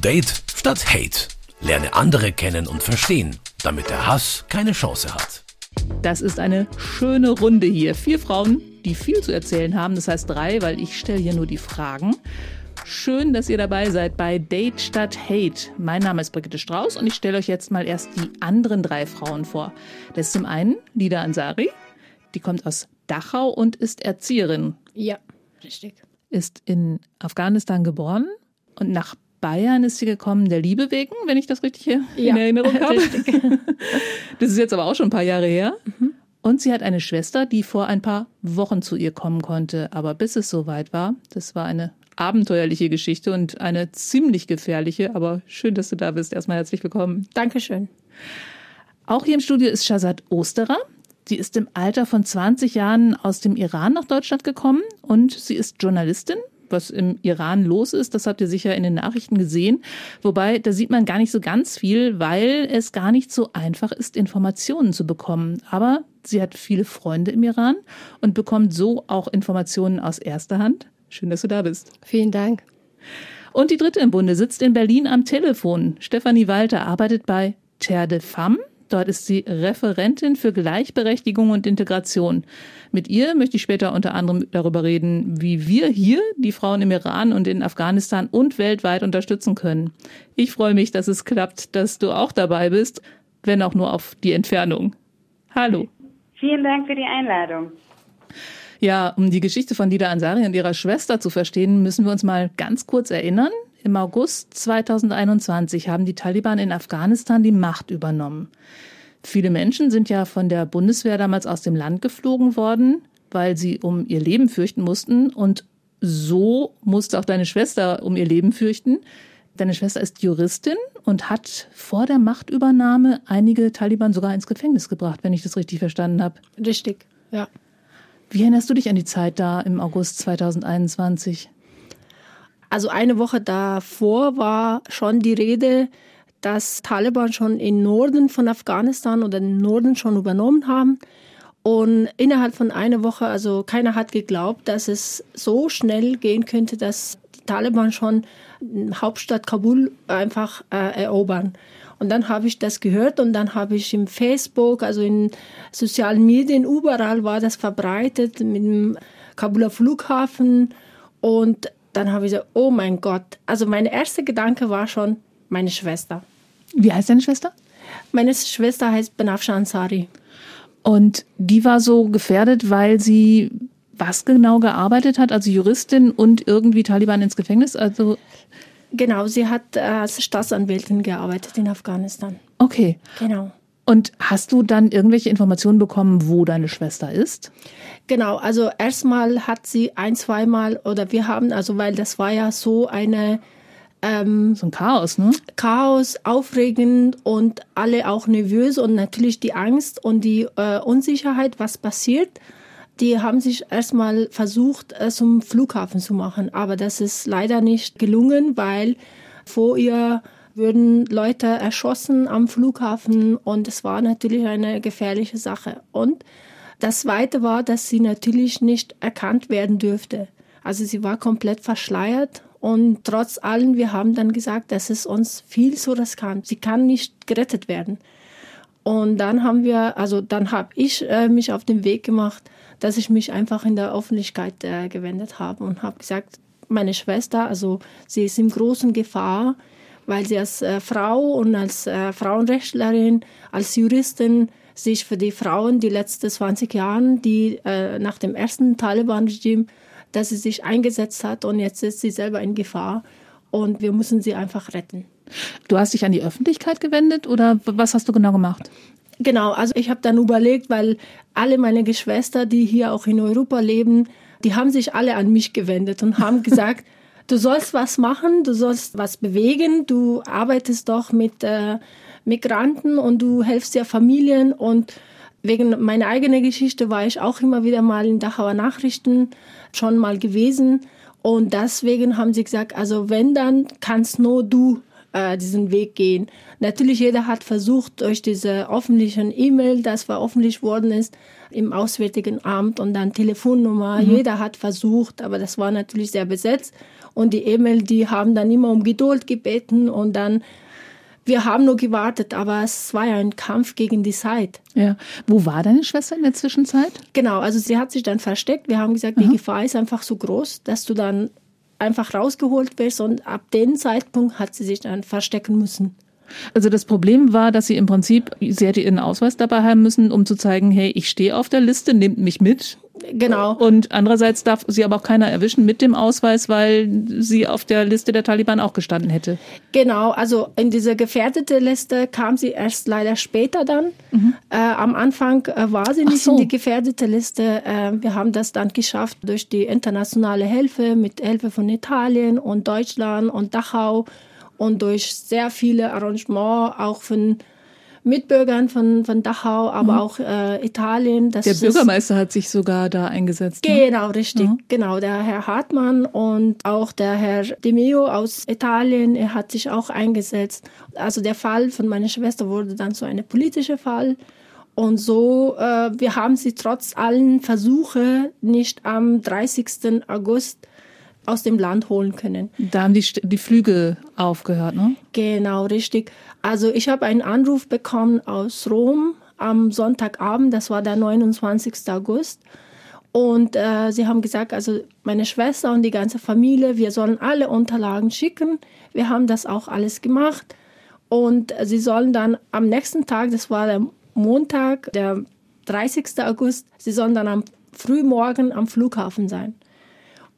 Date statt Hate. Lerne andere kennen und verstehen, damit der Hass keine Chance hat. Das ist eine schöne Runde hier. Vier Frauen, die viel zu erzählen haben. Das heißt drei, weil ich stelle hier nur die Fragen. Schön, dass ihr dabei seid bei Date statt Hate. Mein Name ist Brigitte Strauß und ich stelle euch jetzt mal erst die anderen drei Frauen vor. Das ist zum einen Lida Ansari. Die kommt aus Dachau und ist Erzieherin. Ja, richtig. Ist in Afghanistan geboren und nach Bayern ist sie gekommen der Liebe wegen, wenn ich das richtig hier Ja, in Erinnerung habe. Das ist jetzt aber auch schon ein paar Jahre her. Und sie hat eine Schwester, die vor ein paar Wochen zu ihr kommen konnte. Aber bis es soweit war, das war eine abenteuerliche Geschichte und eine ziemlich gefährliche. Aber schön, dass du da bist. Erstmal herzlich willkommen. Dankeschön. Auch hier im Studio ist Shazad Osterer. Sie ist im Alter von 20 Jahren aus dem Iran nach Deutschland gekommen und sie ist Journalistin. Was im Iran los ist, das habt ihr sicher in den Nachrichten gesehen. Wobei, da sieht man gar nicht so ganz viel, weil es gar nicht so einfach ist, Informationen zu bekommen. Aber sie hat viele Freunde im Iran und bekommt so auch Informationen aus erster Hand. Schön, dass du da bist. Vielen Dank. Und die dritte im Bunde sitzt in Berlin am Telefon. Stefanie Walter arbeitet bei Terre de Femme. Dort ist sie Referentin für Gleichberechtigung und Integration. Mit ihr möchte ich später unter anderem darüber reden, wie wir hier die Frauen im Iran und in Afghanistan und weltweit unterstützen können. Ich freue mich, dass es klappt, dass du auch dabei bist, wenn auch nur auf die Entfernung. Hallo. Vielen Dank für die Einladung. Ja, um die Geschichte von Lida Ansari und ihrer Schwester zu verstehen, müssen wir uns mal ganz kurz erinnern. Im August 2021 haben die Taliban in Afghanistan die Macht übernommen. Viele Menschen sind ja von der Bundeswehr damals aus dem Land geflogen worden, weil sie um ihr Leben fürchten mussten. Und so musste auch deine Schwester um ihr Leben fürchten. Deine Schwester ist Juristin und hat vor der Machtübernahme einige Taliban sogar ins Gefängnis gebracht, wenn ich das richtig verstanden habe. Richtig, ja. Wie erinnerst du dich an die Zeit da im August 2021? Also eine Woche davor war schon die Rede, dass Taliban schon im Norden von Afghanistan oder im Norden schon übernommen haben. Und innerhalb von einer Woche, also keiner hat geglaubt, dass es so schnell gehen könnte, dass die Taliban schon Hauptstadt Kabul einfach äh, erobern. Und dann habe ich das gehört und dann habe ich im Facebook, also in sozialen Medien, überall war das verbreitet mit dem Kabuler Flughafen. Und dann habe ich gesagt, oh mein Gott. Also mein erster Gedanke war schon meine Schwester. Wie heißt deine Schwester? Meine Schwester heißt Benafsha Ansari. Und die war so gefährdet, weil sie was genau gearbeitet hat, also Juristin und irgendwie Taliban ins Gefängnis. Also Genau, sie hat äh, als Staatsanwältin gearbeitet in Afghanistan. okay. Genau. Und hast du dann irgendwelche Informationen bekommen, wo deine Schwester ist? Genau, also erstmal hat sie ein, zweimal oder wir haben, also weil das war ja so eine ähm, So ein Chaos, ne? Chaos, aufregend und alle auch nervös und natürlich die Angst und die äh, Unsicherheit, was passiert. Die haben sich erstmal versucht, äh, zum Flughafen zu machen, aber das ist leider nicht gelungen, weil vor ihr würden Leute erschossen am Flughafen und es war natürlich eine gefährliche Sache. Und das Zweite war, dass sie natürlich nicht erkannt werden dürfte. Also sie war komplett verschleiert und trotz allem, wir haben dann gesagt, das ist uns viel zu riskant. Sie kann nicht gerettet werden. Und dann haben wir, also dann habe ich äh, mich auf den Weg gemacht, dass ich mich einfach in der Öffentlichkeit äh, gewendet habe und habe gesagt, meine Schwester, also sie ist in großen Gefahr, weil sie als äh, Frau und als äh, Frauenrechtlerin, als Juristin sich für die Frauen die letzten 20 Jahre, die äh, nach dem ersten Taliban-Regime, dass sie sich eingesetzt hat und jetzt ist sie selber in Gefahr und wir müssen sie einfach retten. Du hast dich an die Öffentlichkeit gewendet oder was hast du genau gemacht? Genau, also ich habe dann überlegt, weil alle meine Geschwister, die hier auch in Europa leben, die haben sich alle an mich gewendet und haben gesagt, du sollst was machen, du sollst was bewegen, du arbeitest doch mit äh, Migranten und du helfst ja Familien und wegen meiner eigenen Geschichte war ich auch immer wieder mal in Dachauer Nachrichten schon mal gewesen und deswegen haben sie gesagt, also wenn dann kannst nur du äh, diesen Weg gehen. Natürlich, jeder hat versucht, durch diese öffentlichen E-Mail, das veröffentlicht worden ist, im Auswärtigen Amt und dann Telefonnummer, mhm. jeder hat versucht, aber das war natürlich sehr besetzt. Und die E-Mail, die haben dann immer um Geduld gebeten und dann wir haben nur gewartet, aber es war ja ein Kampf gegen die Zeit. Ja. Wo war deine Schwester in der Zwischenzeit? Genau, also sie hat sich dann versteckt. Wir haben gesagt, Aha. die Gefahr ist einfach so groß, dass du dann einfach rausgeholt wirst und ab dem Zeitpunkt hat sie sich dann verstecken müssen. Also das Problem war, dass sie im Prinzip, sie hätte ihren Ausweis dabei haben müssen, um zu zeigen, hey, ich stehe auf der Liste, nehmt mich mit. Genau. Und andererseits darf sie aber auch keiner erwischen mit dem Ausweis, weil sie auf der Liste der Taliban auch gestanden hätte. Genau, also in diese gefährdete Liste kam sie erst leider später dann. Mhm. Äh, am Anfang äh, war sie nicht so. in die gefährdete Liste. Äh, wir haben das dann geschafft durch die internationale Hilfe mit Hilfe von Italien und Deutschland und Dachau und durch sehr viele Arrangements auch von Mitbürgern von, von Dachau, aber mhm. auch äh, Italien. der Bürgermeister hat sich sogar da eingesetzt. Ne? Genau, ne? richtig. Mhm. Genau, der Herr Hartmann und auch der Herr De Meo aus Italien, er hat sich auch eingesetzt. Also der Fall von meiner Schwester wurde dann so ein politischer Fall. Und so, äh, wir haben sie trotz allen Versuche nicht am 30. August aus dem Land holen können. Da haben die, die Flüge aufgehört, ne? Genau, richtig. Also ich habe einen Anruf bekommen aus Rom am Sonntagabend, das war der 29. August. Und äh, sie haben gesagt, also meine Schwester und die ganze Familie, wir sollen alle Unterlagen schicken. Wir haben das auch alles gemacht. Und sie sollen dann am nächsten Tag, das war der Montag, der 30. August, sie sollen dann am Frühmorgen am Flughafen sein.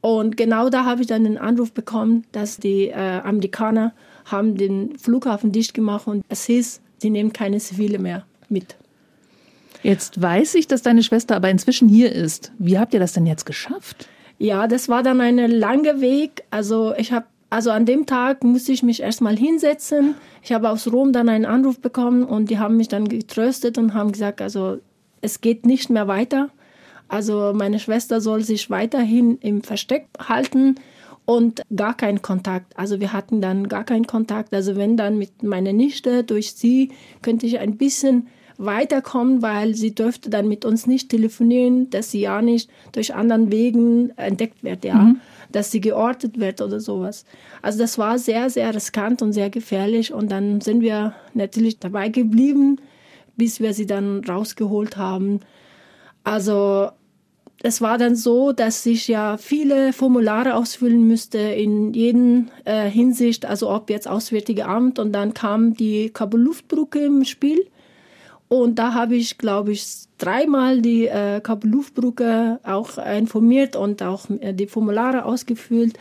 Und genau da habe ich dann den Anruf bekommen, dass die äh, Amerikaner haben den Flughafen dicht gemacht und es hieß, sie nehmen keine Zivile mehr mit. Jetzt weiß ich, dass deine Schwester aber inzwischen hier ist. Wie habt ihr das denn jetzt geschafft? Ja, das war dann ein langer Weg. Also ich habe also an dem Tag musste ich mich erstmal hinsetzen. Ich habe aus Rom dann einen Anruf bekommen und die haben mich dann getröstet und haben gesagt, also es geht nicht mehr weiter. Also meine Schwester soll sich weiterhin im Versteck halten und gar keinen Kontakt. Also wir hatten dann gar keinen Kontakt. Also wenn dann mit meiner Nichte durch sie könnte ich ein bisschen weiterkommen, weil sie dürfte dann mit uns nicht telefonieren, dass sie ja nicht durch anderen Wegen entdeckt wird, ja, mhm. dass sie geortet wird oder sowas. Also das war sehr, sehr riskant und sehr gefährlich und dann sind wir natürlich dabei geblieben, bis wir sie dann rausgeholt haben. Also es war dann so, dass ich ja viele Formulare ausfüllen müsste in jeden äh, Hinsicht, also ob jetzt Auswärtige Amt und dann kam die Kabul-Luftbrücke im Spiel. Und da habe ich, glaube ich, dreimal die äh, Kabul-Luftbrücke auch informiert und auch äh, die Formulare ausgefüllt.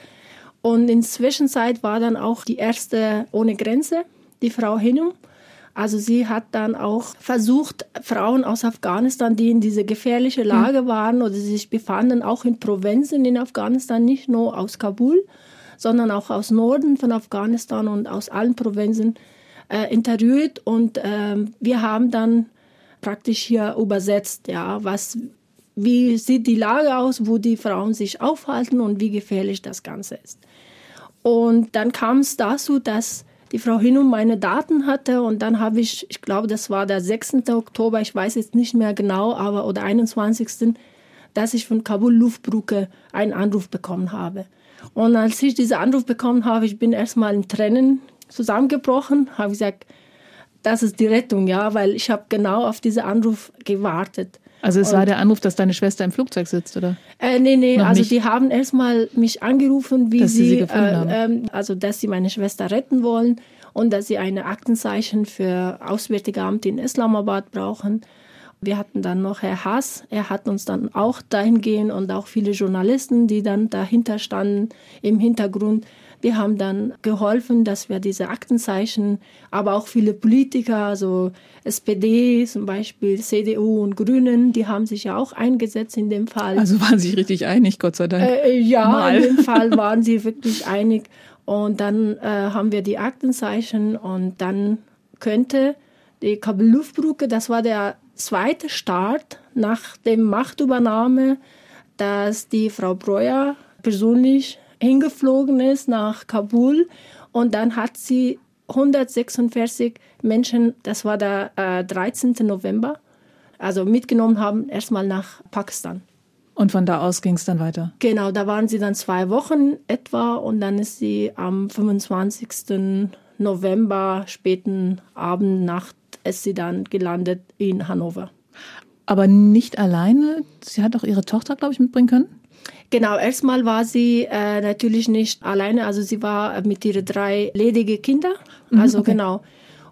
Und in Zwischenzeit war dann auch die erste ohne Grenze, die Frau Hinum. Also sie hat dann auch versucht, Frauen aus Afghanistan, die in diese gefährliche Lage mhm. waren oder sich befanden, auch in Provinzen in Afghanistan, nicht nur aus Kabul, sondern auch aus Norden von Afghanistan und aus allen Provinzen äh, interviewt. Und äh, wir haben dann praktisch hier übersetzt, ja, was, wie sieht die Lage aus, wo die Frauen sich aufhalten und wie gefährlich das Ganze ist. Und dann kam es dazu, dass die Frau Hinum meine Daten hatte und dann habe ich, ich glaube, das war der 6. Oktober, ich weiß jetzt nicht mehr genau, aber oder 21. dass ich von Kabul Luftbrücke einen Anruf bekommen habe. Und als ich diesen Anruf bekommen habe, ich bin erstmal in Tränen zusammengebrochen, habe gesagt, das ist die Rettung, ja, weil ich habe genau auf diesen Anruf gewartet. Also es und, war der Anruf, dass deine Schwester im Flugzeug sitzt, oder? Äh, nee, nee, Noch also nicht? die haben erstmal mich angerufen, wie dass sie, sie, äh, äh, also dass sie meine Schwester retten wollen und dass sie eine Aktenzeichen für Auswärtige Amt in Islamabad brauchen. Wir hatten dann noch Herr Haas, er hat uns dann auch dahin gehen und auch viele Journalisten, die dann dahinter standen im Hintergrund. Wir haben dann geholfen, dass wir diese Aktenzeichen, aber auch viele Politiker, also SPD zum Beispiel, CDU und Grünen, die haben sich ja auch eingesetzt in dem Fall. Also waren sie richtig einig, Gott sei Dank. Äh, ja, Mal. in dem Fall waren sie wirklich einig. Und dann äh, haben wir die Aktenzeichen und dann könnte die Kabel-Luftbrücke, das war der zweite Start nach der Machtübernahme, dass die Frau Breuer persönlich hingeflogen ist nach Kabul und dann hat sie 146 Menschen, das war der äh, 13. November, also mitgenommen haben, erstmal nach Pakistan. Und von da aus ging es dann weiter? Genau, da waren sie dann zwei Wochen etwa und dann ist sie am 25. November, späten Abend, Nacht, ist sie dann gelandet in Hannover. Aber nicht alleine. Sie hat auch ihre Tochter, glaube ich, mitbringen können? Genau, erstmal war sie äh, natürlich nicht alleine, also sie war mit ihren drei ledigen Kindern. Mhm, also okay. genau.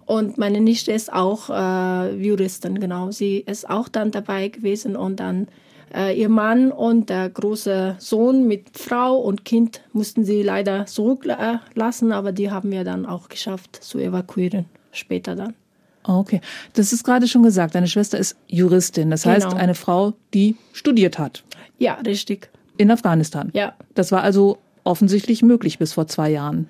Und meine Nichte ist auch äh, Juristin, genau. Sie ist auch dann dabei gewesen und dann äh, ihr Mann und der große Sohn mit Frau und Kind mussten sie leider zurücklassen, aber die haben wir dann auch geschafft zu evakuieren, später dann. Okay, das ist gerade schon gesagt, deine Schwester ist Juristin, das genau. heißt eine Frau, die studiert hat. Ja, richtig. In Afghanistan. Ja. Das war also offensichtlich möglich bis vor zwei Jahren.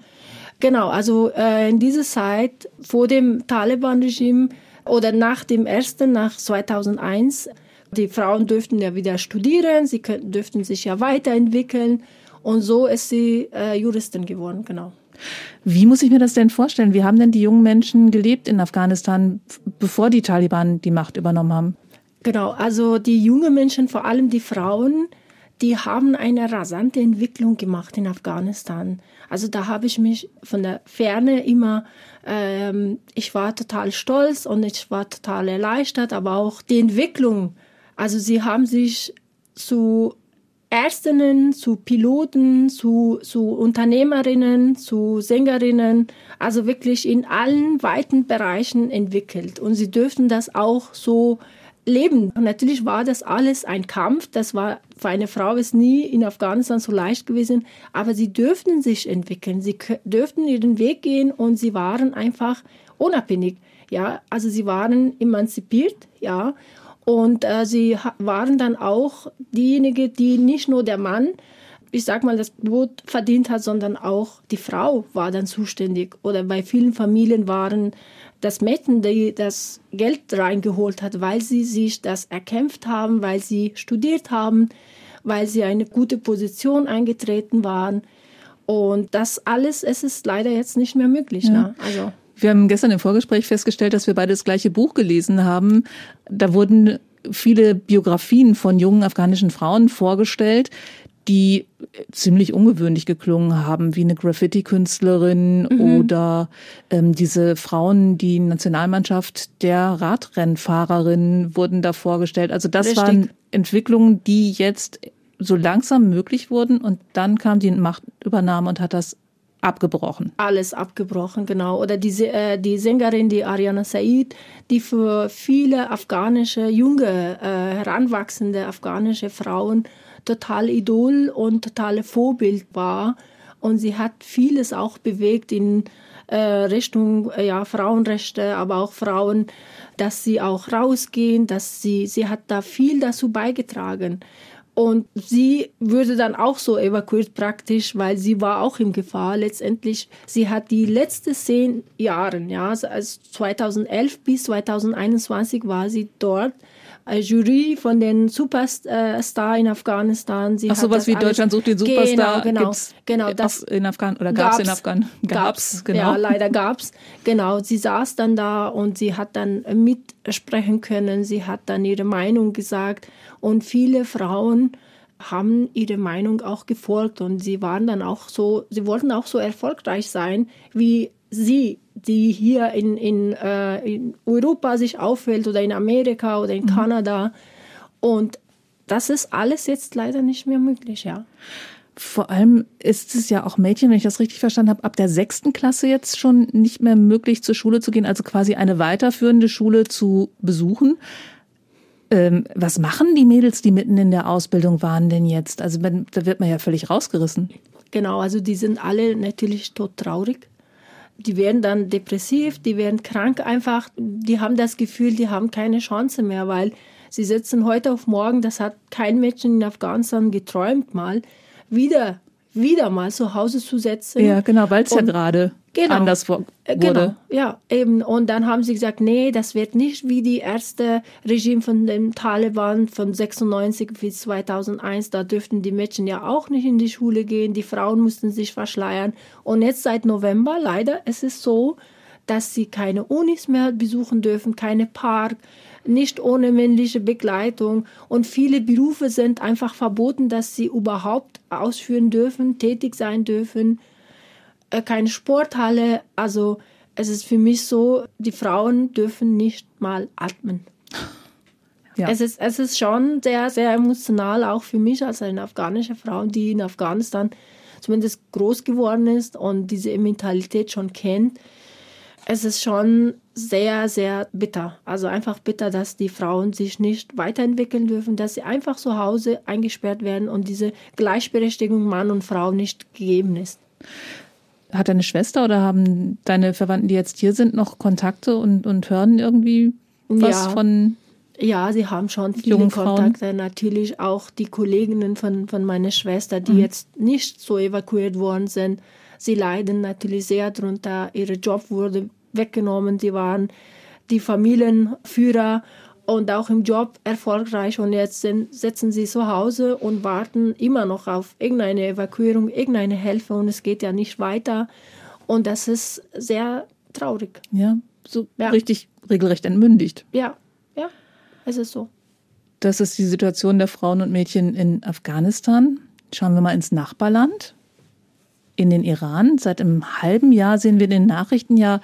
Genau, also äh, in dieser Zeit vor dem Taliban-Regime oder nach dem ersten, nach 2001, die Frauen dürften ja wieder studieren, sie könnten, dürften sich ja weiterentwickeln und so ist sie äh, Juristin geworden, genau. Wie muss ich mir das denn vorstellen? Wie haben denn die jungen Menschen gelebt in Afghanistan, bevor die Taliban die Macht übernommen haben? Genau, also die jungen Menschen, vor allem die Frauen, die haben eine rasante Entwicklung gemacht in Afghanistan. Also da habe ich mich von der Ferne immer, ähm, ich war total stolz und ich war total erleichtert, aber auch die Entwicklung. Also sie haben sich zu Ärztinnen, zu Piloten, zu, zu Unternehmerinnen, zu Sängerinnen, also wirklich in allen weiten Bereichen entwickelt. Und sie dürften das auch so leben. Und natürlich war das alles ein Kampf. Das war für eine Frau ist nie in Afghanistan so leicht gewesen. Aber sie dürften sich entwickeln. Sie dürften ihren Weg gehen und sie waren einfach unabhängig. Ja, also sie waren emanzipiert, ja. Und äh, sie waren dann auch diejenigen, die nicht nur der Mann, ich sag mal, das Brot verdient hat, sondern auch die Frau war dann zuständig. Oder bei vielen Familien waren das Mädchen, die das Geld reingeholt hat, weil sie sich das erkämpft haben, weil sie studiert haben, weil sie eine gute Position eingetreten waren. Und das alles, es ist leider jetzt nicht mehr möglich. Ja. Ne? Also. Wir haben gestern im Vorgespräch festgestellt, dass wir beide das gleiche Buch gelesen haben. Da wurden viele Biografien von jungen afghanischen Frauen vorgestellt, die ziemlich ungewöhnlich geklungen haben, wie eine Graffiti-Künstlerin mhm. oder ähm, diese Frauen, die Nationalmannschaft der Radrennfahrerinnen wurden da vorgestellt. Also das Richtig. waren Entwicklungen, die jetzt so langsam möglich wurden und dann kam die Machtübernahme und hat das abgebrochen. Alles abgebrochen, genau. Oder diese, äh, die Sängerin, die Ariana Said, die für viele afghanische, junge, äh, heranwachsende afghanische Frauen total Idol und totale Vorbild war. Und sie hat vieles auch bewegt in äh, Richtung äh, ja, Frauenrechte, aber auch Frauen, dass sie auch rausgehen, dass sie, sie hat da viel dazu beigetragen. Und sie würde dann auch so evakuiert praktisch, weil sie war auch in Gefahr. Letztendlich, sie hat die letzten zehn Jahre, ja, also 2011 bis 2021 war sie dort Jury von den Superstar in Afghanistan. Sie Ach, sowas wie Deutschland sucht den Superstar. Genau, genau. genau das in Afghan oder gab's, in Afghan? Gab's, gab's, genau. Ja, leider gab's. Genau, sie saß dann da und sie hat dann mitsprechen können. Sie hat dann ihre Meinung gesagt und viele Frauen haben ihre Meinung auch gefolgt und sie waren dann auch so, sie wollten auch so erfolgreich sein wie sie die hier in, in, äh, in Europa sich aufhält oder in Amerika oder in mhm. Kanada. Und das ist alles jetzt leider nicht mehr möglich, ja. Vor allem ist es ja auch Mädchen, wenn ich das richtig verstanden habe, ab der sechsten Klasse jetzt schon nicht mehr möglich, zur Schule zu gehen, also quasi eine weiterführende Schule zu besuchen. Ähm, was machen die Mädels, die mitten in der Ausbildung waren denn jetzt? Also da wird man ja völlig rausgerissen. Genau, also die sind alle natürlich todtraurig die werden dann depressiv, die werden krank einfach, die haben das Gefühl, die haben keine Chance mehr, weil sie sitzen heute auf morgen, das hat kein Mädchen in Afghanistan geträumt mal, wieder wieder mal zu Hause zu setzen. Ja, genau, weil es ja gerade genau, anders äh, wurde. Genau, ja, eben. Und dann haben sie gesagt, nee, das wird nicht wie die erste Regime von den Taliban von 96 bis 2001. Da dürften die Mädchen ja auch nicht in die Schule gehen. Die Frauen mussten sich verschleiern. Und jetzt seit November, leider, es ist so, dass sie keine Unis mehr besuchen dürfen, keine Park, nicht ohne männliche Begleitung. Und viele Berufe sind einfach verboten, dass sie überhaupt ausführen dürfen, tätig sein dürfen. Äh, keine Sporthalle. Also es ist für mich so, die Frauen dürfen nicht mal atmen. Ja. Es, ist, es ist schon sehr, sehr emotional, auch für mich als eine afghanische Frau, die in Afghanistan zumindest groß geworden ist und diese Mentalität schon kennt es ist schon sehr, sehr bitter. Also einfach bitter, dass die Frauen sich nicht weiterentwickeln dürfen, dass sie einfach zu Hause eingesperrt werden und diese Gleichberechtigung Mann und Frau nicht gegeben ist. Hat deine Schwester oder haben deine Verwandten, die jetzt hier sind, noch Kontakte und, und hören irgendwie was ja. von ja, sie haben schon viele Kontakte. Natürlich auch die Kolleginnen von, von meiner Schwester, die mhm. jetzt nicht so evakuiert worden sind. Sie leiden natürlich sehr darunter. Ihr Job wurde weggenommen. Sie waren die Familienführer und auch im Job erfolgreich und jetzt sind, sitzen sie zu Hause und warten immer noch auf irgendeine Evakuierung, irgendeine Hilfe und es geht ja nicht weiter und das ist sehr traurig. Ja, so ja. richtig regelrecht entmündigt. Ja, ja, es ist so. Das ist die Situation der Frauen und Mädchen in Afghanistan. Schauen wir mal ins Nachbarland, in den Iran. Seit einem halben Jahr sehen wir in den Nachrichten ja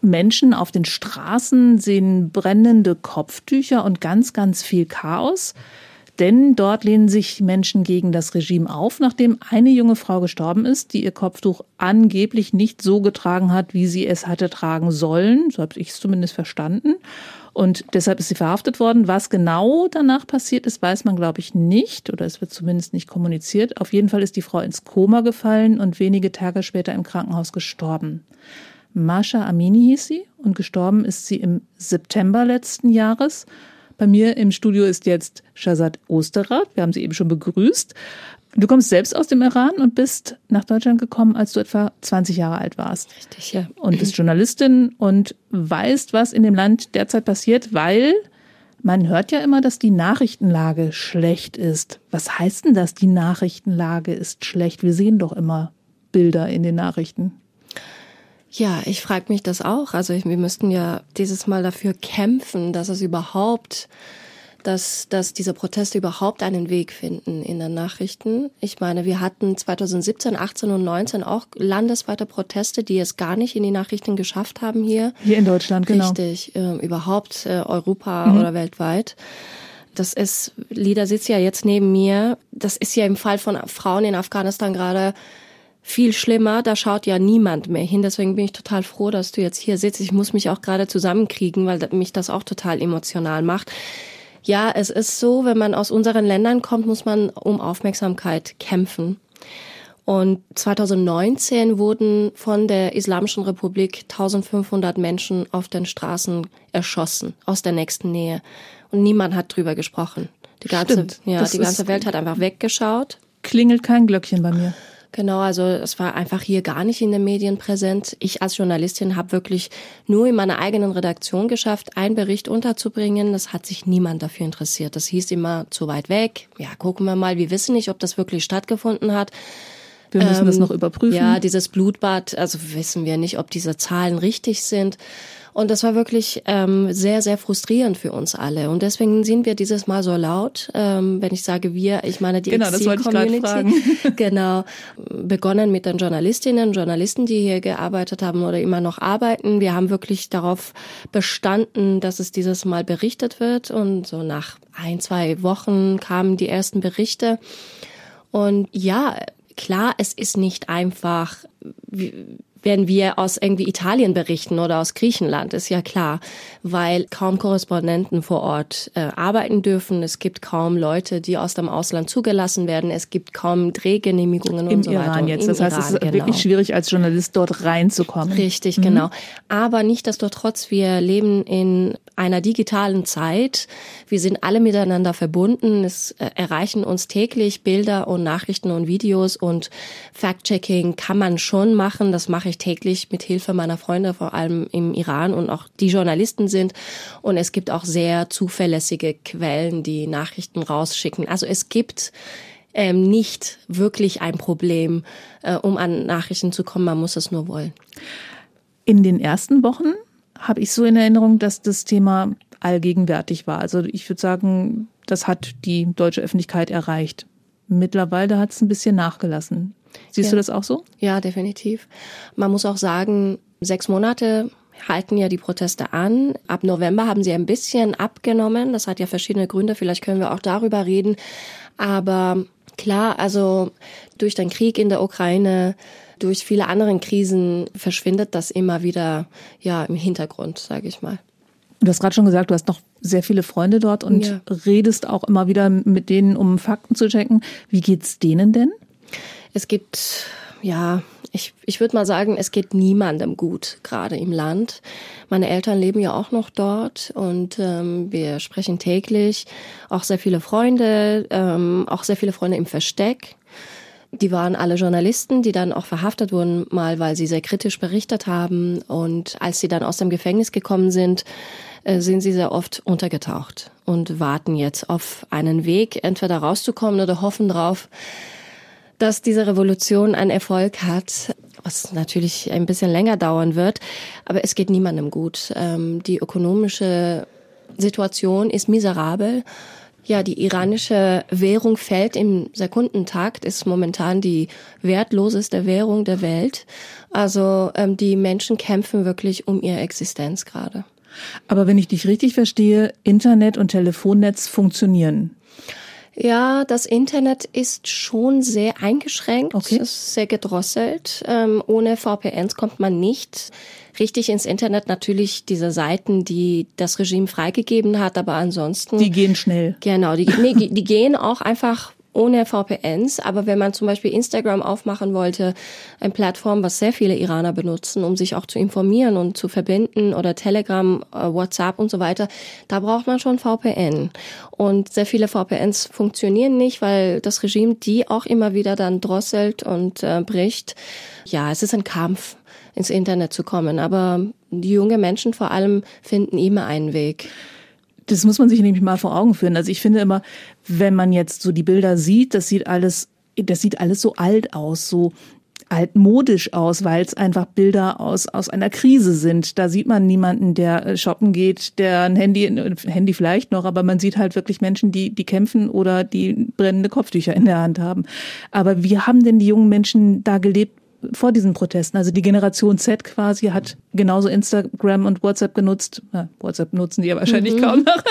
Menschen auf den Straßen sehen brennende Kopftücher und ganz, ganz viel Chaos. Denn dort lehnen sich Menschen gegen das Regime auf, nachdem eine junge Frau gestorben ist, die ihr Kopftuch angeblich nicht so getragen hat, wie sie es hatte tragen sollen. So habe ich es zumindest verstanden. Und deshalb ist sie verhaftet worden. Was genau danach passiert ist, weiß man, glaube ich, nicht. Oder es wird zumindest nicht kommuniziert. Auf jeden Fall ist die Frau ins Koma gefallen und wenige Tage später im Krankenhaus gestorben. Masha Amini hieß sie und gestorben ist sie im September letzten Jahres. Bei mir im Studio ist jetzt Shazad Osterrath. Wir haben sie eben schon begrüßt. Du kommst selbst aus dem Iran und bist nach Deutschland gekommen, als du etwa 20 Jahre alt warst. Richtig, ja. Und bist Journalistin und weißt, was in dem Land derzeit passiert, weil man hört ja immer, dass die Nachrichtenlage schlecht ist. Was heißt denn das, die Nachrichtenlage ist schlecht? Wir sehen doch immer Bilder in den Nachrichten. Ja, ich frage mich das auch. Also wir müssten ja dieses Mal dafür kämpfen, dass es überhaupt, dass, dass diese Proteste überhaupt einen Weg finden in den Nachrichten. Ich meine, wir hatten 2017, 18 und 19 auch landesweite Proteste, die es gar nicht in die Nachrichten geschafft haben hier. Hier in Deutschland, genau. Richtig, äh, überhaupt äh, Europa mhm. oder weltweit. Das ist, Lida sitzt ja jetzt neben mir. Das ist ja im Fall von Frauen in Afghanistan gerade viel schlimmer. Da schaut ja niemand mehr hin. Deswegen bin ich total froh, dass du jetzt hier sitzt. Ich muss mich auch gerade zusammenkriegen, weil mich das auch total emotional macht. Ja, es ist so, wenn man aus unseren Ländern kommt, muss man um Aufmerksamkeit kämpfen. Und 2019 wurden von der Islamischen Republik 1500 Menschen auf den Straßen erschossen, aus der nächsten Nähe. Und niemand hat drüber gesprochen. Die ganze, Stimmt. ja, die ganze Welt hat einfach weggeschaut. Klingelt kein Glöckchen bei mir. Genau, also es war einfach hier gar nicht in den Medien präsent. Ich als Journalistin habe wirklich nur in meiner eigenen Redaktion geschafft, einen Bericht unterzubringen. Das hat sich niemand dafür interessiert. Das hieß immer zu weit weg. Ja, gucken wir mal. Wir wissen nicht, ob das wirklich stattgefunden hat. Wir müssen ähm, das noch überprüfen. Ja, dieses Blutbad, also wissen wir nicht, ob diese Zahlen richtig sind. Und das war wirklich ähm, sehr, sehr frustrierend für uns alle. Und deswegen sind wir dieses Mal so laut. Ähm, wenn ich sage wir, ich meine die genau, Exil-Community. genau. Begonnen mit den Journalistinnen, Journalisten, die hier gearbeitet haben oder immer noch arbeiten. Wir haben wirklich darauf bestanden, dass es dieses Mal berichtet wird. Und so nach ein, zwei Wochen kamen die ersten Berichte. Und ja, klar, es ist nicht einfach werden wir aus irgendwie Italien berichten oder aus Griechenland, ist ja klar, weil kaum Korrespondenten vor Ort äh, arbeiten dürfen. Es gibt kaum Leute, die aus dem Ausland zugelassen werden. Es gibt kaum Drehgenehmigungen Im und so weiter. Iran jetzt. Das heißt, Iran, es ist genau. wirklich schwierig, als Journalist dort reinzukommen. Richtig, mhm. genau. Aber nichtdestotrotz, wir leben in einer digitalen Zeit. Wir sind alle miteinander verbunden. Es äh, erreichen uns täglich Bilder und Nachrichten und Videos und Fact-Checking kann man schon machen. Das mache ich täglich mit Hilfe meiner Freunde, vor allem im Iran und auch die Journalisten sind. Und es gibt auch sehr zuverlässige Quellen, die Nachrichten rausschicken. Also es gibt ähm, nicht wirklich ein Problem, äh, um an Nachrichten zu kommen. Man muss es nur wollen. In den ersten Wochen habe ich so in Erinnerung, dass das Thema allgegenwärtig war. Also ich würde sagen, das hat die deutsche Öffentlichkeit erreicht. Mittlerweile hat es ein bisschen nachgelassen. Siehst ja. du das auch so? Ja, definitiv. Man muss auch sagen, sechs Monate halten ja die Proteste an. Ab November haben sie ein bisschen abgenommen. Das hat ja verschiedene Gründe. Vielleicht können wir auch darüber reden. Aber klar, also durch den Krieg in der Ukraine, durch viele andere Krisen verschwindet das immer wieder ja im Hintergrund, sage ich mal. Du hast gerade schon gesagt, du hast noch sehr viele Freunde dort und ja. redest auch immer wieder mit denen, um Fakten zu checken. Wie geht's denen denn? Es gibt, ja, ich, ich würde mal sagen, es geht niemandem gut, gerade im Land. Meine Eltern leben ja auch noch dort und ähm, wir sprechen täglich. Auch sehr viele Freunde, ähm, auch sehr viele Freunde im Versteck. Die waren alle Journalisten, die dann auch verhaftet wurden, mal weil sie sehr kritisch berichtet haben. Und als sie dann aus dem Gefängnis gekommen sind, äh, sind sie sehr oft untergetaucht und warten jetzt auf einen Weg, entweder rauszukommen oder hoffen drauf, dass diese Revolution einen Erfolg hat, was natürlich ein bisschen länger dauern wird. Aber es geht niemandem gut. Ähm, die ökonomische Situation ist miserabel. Ja, die iranische Währung fällt im Sekundentakt, ist momentan die wertloseste Währung der Welt. Also ähm, die Menschen kämpfen wirklich um ihre Existenz gerade. Aber wenn ich dich richtig verstehe, Internet und Telefonnetz funktionieren. Ja, das Internet ist schon sehr eingeschränkt, okay. ist sehr gedrosselt. Ähm, ohne VPNs kommt man nicht richtig ins Internet. Natürlich diese Seiten, die das Regime freigegeben hat, aber ansonsten. Die gehen schnell. Genau, die, nee, die gehen auch einfach ohne VPNs. Aber wenn man zum Beispiel Instagram aufmachen wollte, eine Plattform, was sehr viele Iraner benutzen, um sich auch zu informieren und zu verbinden oder Telegram, äh, WhatsApp und so weiter, da braucht man schon VPN. Und sehr viele VPNs funktionieren nicht, weil das Regime die auch immer wieder dann drosselt und äh, bricht. Ja, es ist ein Kampf ins Internet zu kommen. Aber die junge Menschen vor allem finden immer einen Weg. Das muss man sich nämlich mal vor Augen führen. Also ich finde immer, wenn man jetzt so die Bilder sieht, das sieht alles, das sieht alles so alt aus, so altmodisch aus, weil es einfach Bilder aus, aus einer Krise sind. Da sieht man niemanden, der äh, shoppen geht, der ein Handy, ein Handy vielleicht noch, aber man sieht halt wirklich Menschen, die, die kämpfen oder die brennende Kopftücher in der Hand haben. Aber wie haben denn die jungen Menschen da gelebt, vor diesen Protesten. Also die Generation Z quasi hat genauso Instagram und WhatsApp genutzt. Ja, WhatsApp nutzen die ja wahrscheinlich mhm. kaum noch.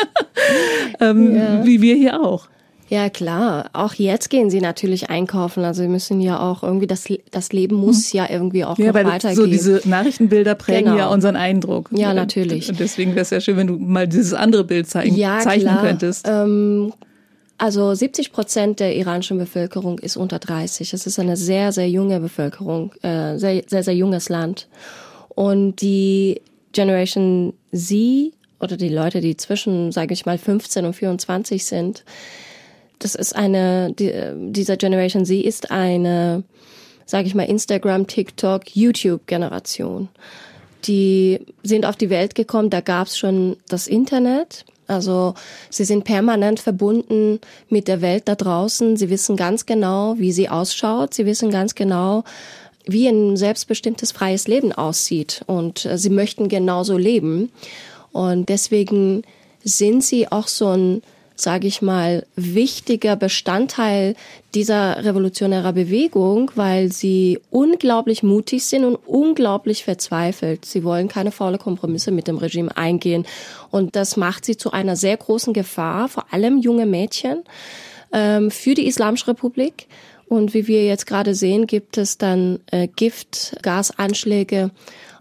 ähm, ja. Wie wir hier auch. Ja, klar. Auch jetzt gehen sie natürlich einkaufen. Also sie müssen ja auch irgendwie, das, das Leben muss mhm. ja irgendwie auch ja, noch weil weitergehen. So diese Nachrichtenbilder prägen genau. ja unseren Eindruck. Ja, natürlich. Und deswegen wäre es ja schön, wenn du mal dieses andere Bild zeigen, ja, zeichnen klar. könntest. Ähm, also 70 Prozent der iranischen Bevölkerung ist unter 30. Es ist eine sehr, sehr junge Bevölkerung, äh, sehr, sehr, sehr junges Land. Und die Generation Z oder die Leute, die zwischen, sage ich mal, 15 und 24 sind, das ist eine, die, dieser Generation Z ist eine, sage ich mal, Instagram, TikTok, YouTube-Generation. Die sind auf die Welt gekommen, da gab es schon das Internet also sie sind permanent verbunden mit der Welt da draußen. Sie wissen ganz genau, wie sie ausschaut. Sie wissen ganz genau, wie ein selbstbestimmtes freies Leben aussieht. Und äh, sie möchten genauso leben. Und deswegen sind sie auch so ein sage ich mal, wichtiger Bestandteil dieser revolutionärer Bewegung, weil sie unglaublich mutig sind und unglaublich verzweifelt. Sie wollen keine faule Kompromisse mit dem Regime eingehen. Und das macht sie zu einer sehr großen Gefahr, vor allem junge Mädchen, ähm, für die Islamische Republik. Und wie wir jetzt gerade sehen, gibt es dann äh, Gift, Gasanschläge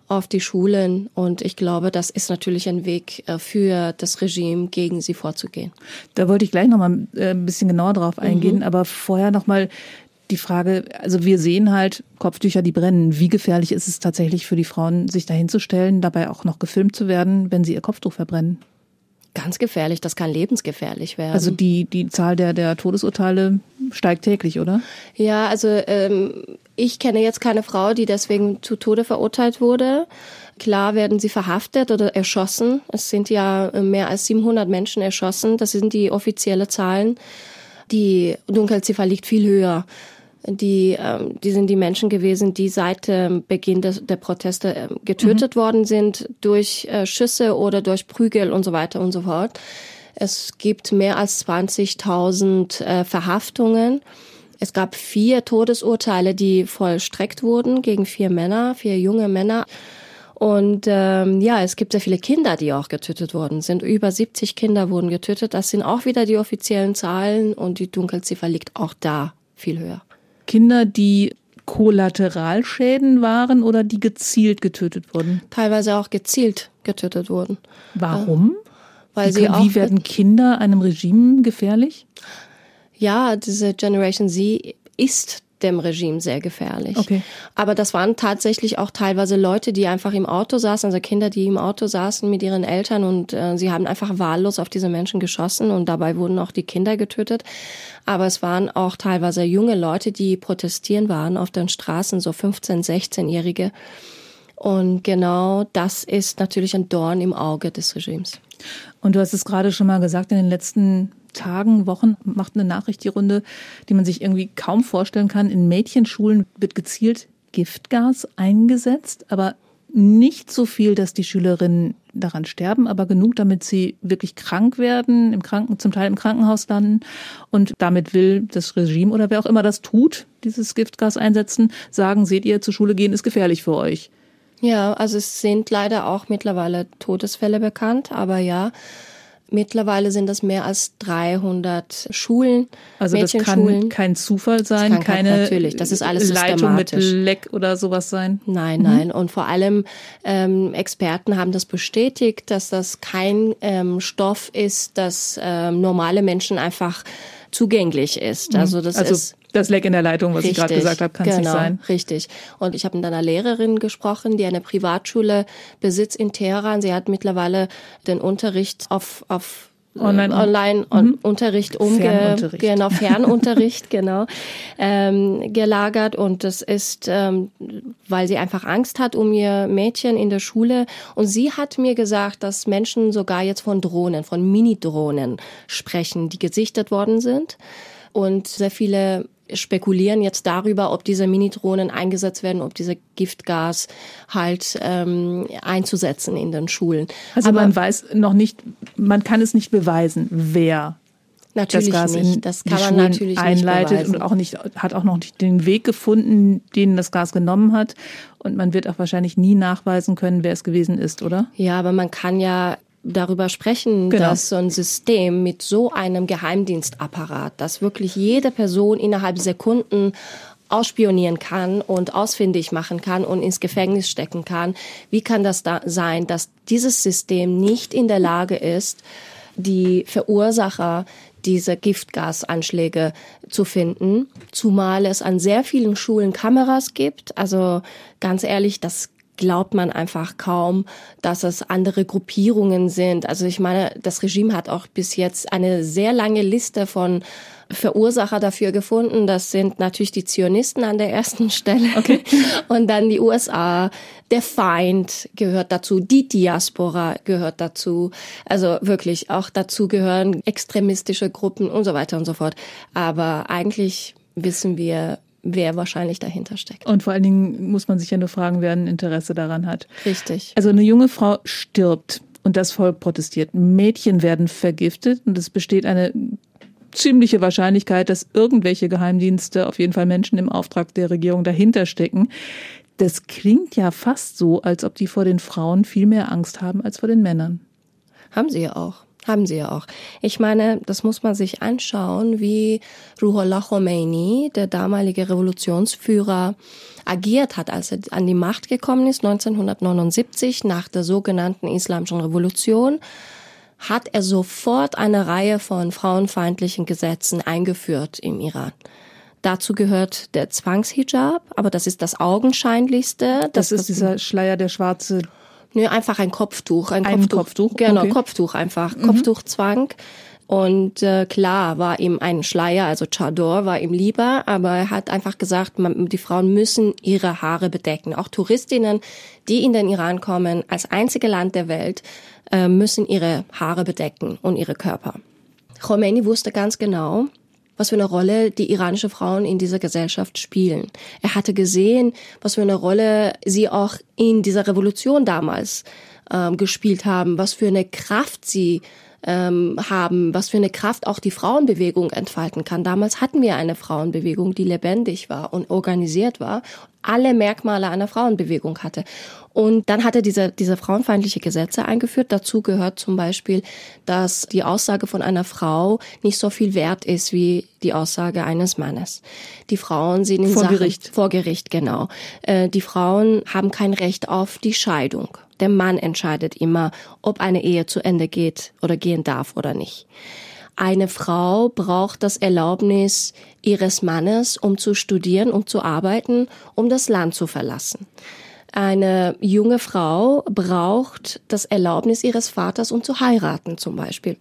auf die Schulen. Und ich glaube, das ist natürlich ein Weg äh, für das Regime, gegen sie vorzugehen. Da wollte ich gleich noch mal äh, ein bisschen genauer drauf eingehen, mhm. aber vorher noch mal die Frage, also wir sehen halt Kopftücher, die brennen. Wie gefährlich ist es tatsächlich für die Frauen, sich dahinzustellen, dabei auch noch gefilmt zu werden, wenn sie ihr Kopftuch verbrennen? Ganz gefährlich, das kann lebensgefährlich werden. Also die, die Zahl der, der Todesurteile steigt täglich, oder? Ja, also ähm, ich kenne jetzt keine Frau, die deswegen zu Tode verurteilt wurde. Klar werden sie verhaftet oder erschossen. Es sind ja mehr als 700 Menschen erschossen. Das sind die offizielle Zahlen. Die Dunkelziffer liegt viel höher. Die, ähm, die sind die Menschen gewesen, die seit ähm, Beginn des, der Proteste äh, getötet mhm. worden sind durch äh, Schüsse oder durch Prügel und so weiter und so fort. Es gibt mehr als 20.000 äh, Verhaftungen. Es gab vier Todesurteile, die vollstreckt wurden gegen vier Männer, vier junge Männer. Und ähm, ja, es gibt sehr viele Kinder, die auch getötet worden sind. Über 70 Kinder wurden getötet. Das sind auch wieder die offiziellen Zahlen und die Dunkelziffer liegt auch da viel höher. Kinder, die Kollateralschäden waren oder die gezielt getötet wurden? Teilweise auch gezielt getötet wurden. Warum? Weil wie, sie auch wie werden Kinder einem Regime gefährlich? Ja, diese Generation Z ist dem Regime sehr gefährlich. Okay. Aber das waren tatsächlich auch teilweise Leute, die einfach im Auto saßen, also Kinder, die im Auto saßen mit ihren Eltern und äh, sie haben einfach wahllos auf diese Menschen geschossen und dabei wurden auch die Kinder getötet. Aber es waren auch teilweise junge Leute, die protestieren waren auf den Straßen, so 15, 16-Jährige. Und genau das ist natürlich ein Dorn im Auge des Regimes. Und du hast es gerade schon mal gesagt, in den letzten Tagen, Wochen macht eine Nachricht die Runde, die man sich irgendwie kaum vorstellen kann. In Mädchenschulen wird gezielt Giftgas eingesetzt, aber nicht so viel, dass die Schülerinnen daran sterben, aber genug, damit sie wirklich krank werden, im Kranken, zum Teil im Krankenhaus landen. Und damit will das Regime oder wer auch immer das tut, dieses Giftgas einsetzen, sagen, seht ihr, zur Schule gehen ist gefährlich für euch. Ja, also es sind leider auch mittlerweile Todesfälle bekannt, aber ja, Mittlerweile sind das mehr als 300 Schulen. Also das kann kein Zufall sein, das kann keine natürlich. Das ist alles Leitung mit Leck oder sowas sein. Nein, mhm. nein. Und vor allem ähm, Experten haben das bestätigt, dass das kein ähm, Stoff ist, das ähm, normale Menschen einfach zugänglich ist. Mhm. Also das also ist das Leck in der Leitung, was richtig, ich gerade gesagt habe, kann es genau, nicht sein. Richtig. Und ich habe mit einer Lehrerin gesprochen, die eine Privatschule besitzt in Teheran. Sie hat mittlerweile den Unterricht auf, auf Online, Online mhm. Unterricht umge Fernunterricht. genau Fernunterricht genau ähm, gelagert und das ist ähm, weil sie einfach Angst hat um ihr Mädchen in der Schule und sie hat mir gesagt, dass Menschen sogar jetzt von Drohnen, von Mini-Drohnen sprechen, die gesichtet worden sind und sehr viele spekulieren jetzt darüber, ob diese Mini-Drohnen eingesetzt werden, ob diese Giftgas halt ähm, einzusetzen in den Schulen. Also Aber man weiß noch nicht, man kann es nicht beweisen, wer Natürlich das Gas nicht. in das die kann man Schulen natürlich einleitet nicht und auch nicht hat auch noch nicht den Weg gefunden, den das Gas genommen hat und man wird auch wahrscheinlich nie nachweisen können, wer es gewesen ist, oder? Ja, aber man kann ja darüber sprechen, Genau. dass so ein System mit so einem Geheimdienstapparat, dass wirklich jede Person innerhalb Sekunden ausspionieren kann und ausfindig machen kann und ins Gefängnis stecken kann. Wie kann das da sein, dass dieses System nicht in der Lage ist, die Verursacher dieser Giftgasanschläge zu finden, zumal es an sehr vielen Schulen Kameras gibt. Also ganz ehrlich, das glaubt man einfach kaum, dass es andere Gruppierungen sind. Also ich meine, das Regime hat auch bis jetzt eine sehr lange Liste von Verursacher dafür gefunden. Das sind natürlich die Zionisten an der ersten Stelle. Okay. Und dann die USA. Der Feind gehört dazu. Die Diaspora gehört dazu. Also wirklich auch dazu gehören extremistische Gruppen und so weiter und so fort. Aber eigentlich wissen wir, wer wahrscheinlich dahinter steckt. Und vor allen Dingen muss man sich ja nur fragen, wer ein Interesse daran hat. Richtig. Also eine junge Frau stirbt und das Volk protestiert. Mädchen werden vergiftet und es besteht eine ziemliche Wahrscheinlichkeit, dass irgendwelche Geheimdienste, auf jeden Fall Menschen im Auftrag der Regierung dahinter stecken. Das klingt ja fast so, als ob die vor den Frauen viel mehr Angst haben als vor den Männern. Haben sie ja auch. Haben sie ja auch. Ich meine, das muss man sich anschauen, wie Ruhollah Khomeini, der damalige Revolutionsführer, agiert hat, als er an die Macht gekommen ist, 1979, nach der sogenannten Islamischen Revolution, hat er sofort eine Reihe von frauenfeindlichen Gesetzen eingeführt im Iran. Dazu gehört der Zwangshijab, aber das ist das augenscheinlichste. Das, ist dieser Schleier, der schwarze Nö, einfach ein Kopftuch. Ein, Ein Kopftuch. Kopftuch, Genau, okay. Kopftuch einfach. Kopftuchzwang. Und äh, klar war ihm ein Schleier, also Chador, war ihm lieber, aber er hat einfach gesagt, man, die Frauen müssen ihre Haare bedecken. Auch Touristinnen, die in den Iran kommen, als einzige Land der Welt, äh, müssen ihre Haare bedecken und ihre Körper. Khomeini wusste ganz genau, was für eine Rolle die iranische Frauen in dieser Gesellschaft spielen. Er hatte gesehen, was für eine Rolle sie auch in dieser Revolution damals ähm, gespielt haben, was für eine Kraft sie ähm, haben, was für eine Kraft auch die Frauenbewegung entfalten kann. Damals hatten wir eine Frauenbewegung, die lebendig war und organisiert war, alle Merkmale einer Frauenbewegung hatte. Und dann hat er diese, diese frauenfeindliche Gesetze eingeführt. Dazu gehört zum Beispiel, dass die Aussage von einer Frau nicht so viel wert ist wie die Aussage eines Mannes. Die Frauen sind in vor Sachen, Gericht. Vor Gericht, genau. Äh, die Frauen haben kein Recht auf die Scheidung. Der Mann entscheidet immer, ob eine Ehe zu Ende geht oder gehen darf oder nicht. Eine Frau braucht das Erlaubnis ihres Mannes, um zu studieren, um zu arbeiten, um das Land zu verlassen. Eine junge Frau braucht das Erlaubnis ihres Vaters, um zu heiraten zum Beispiel.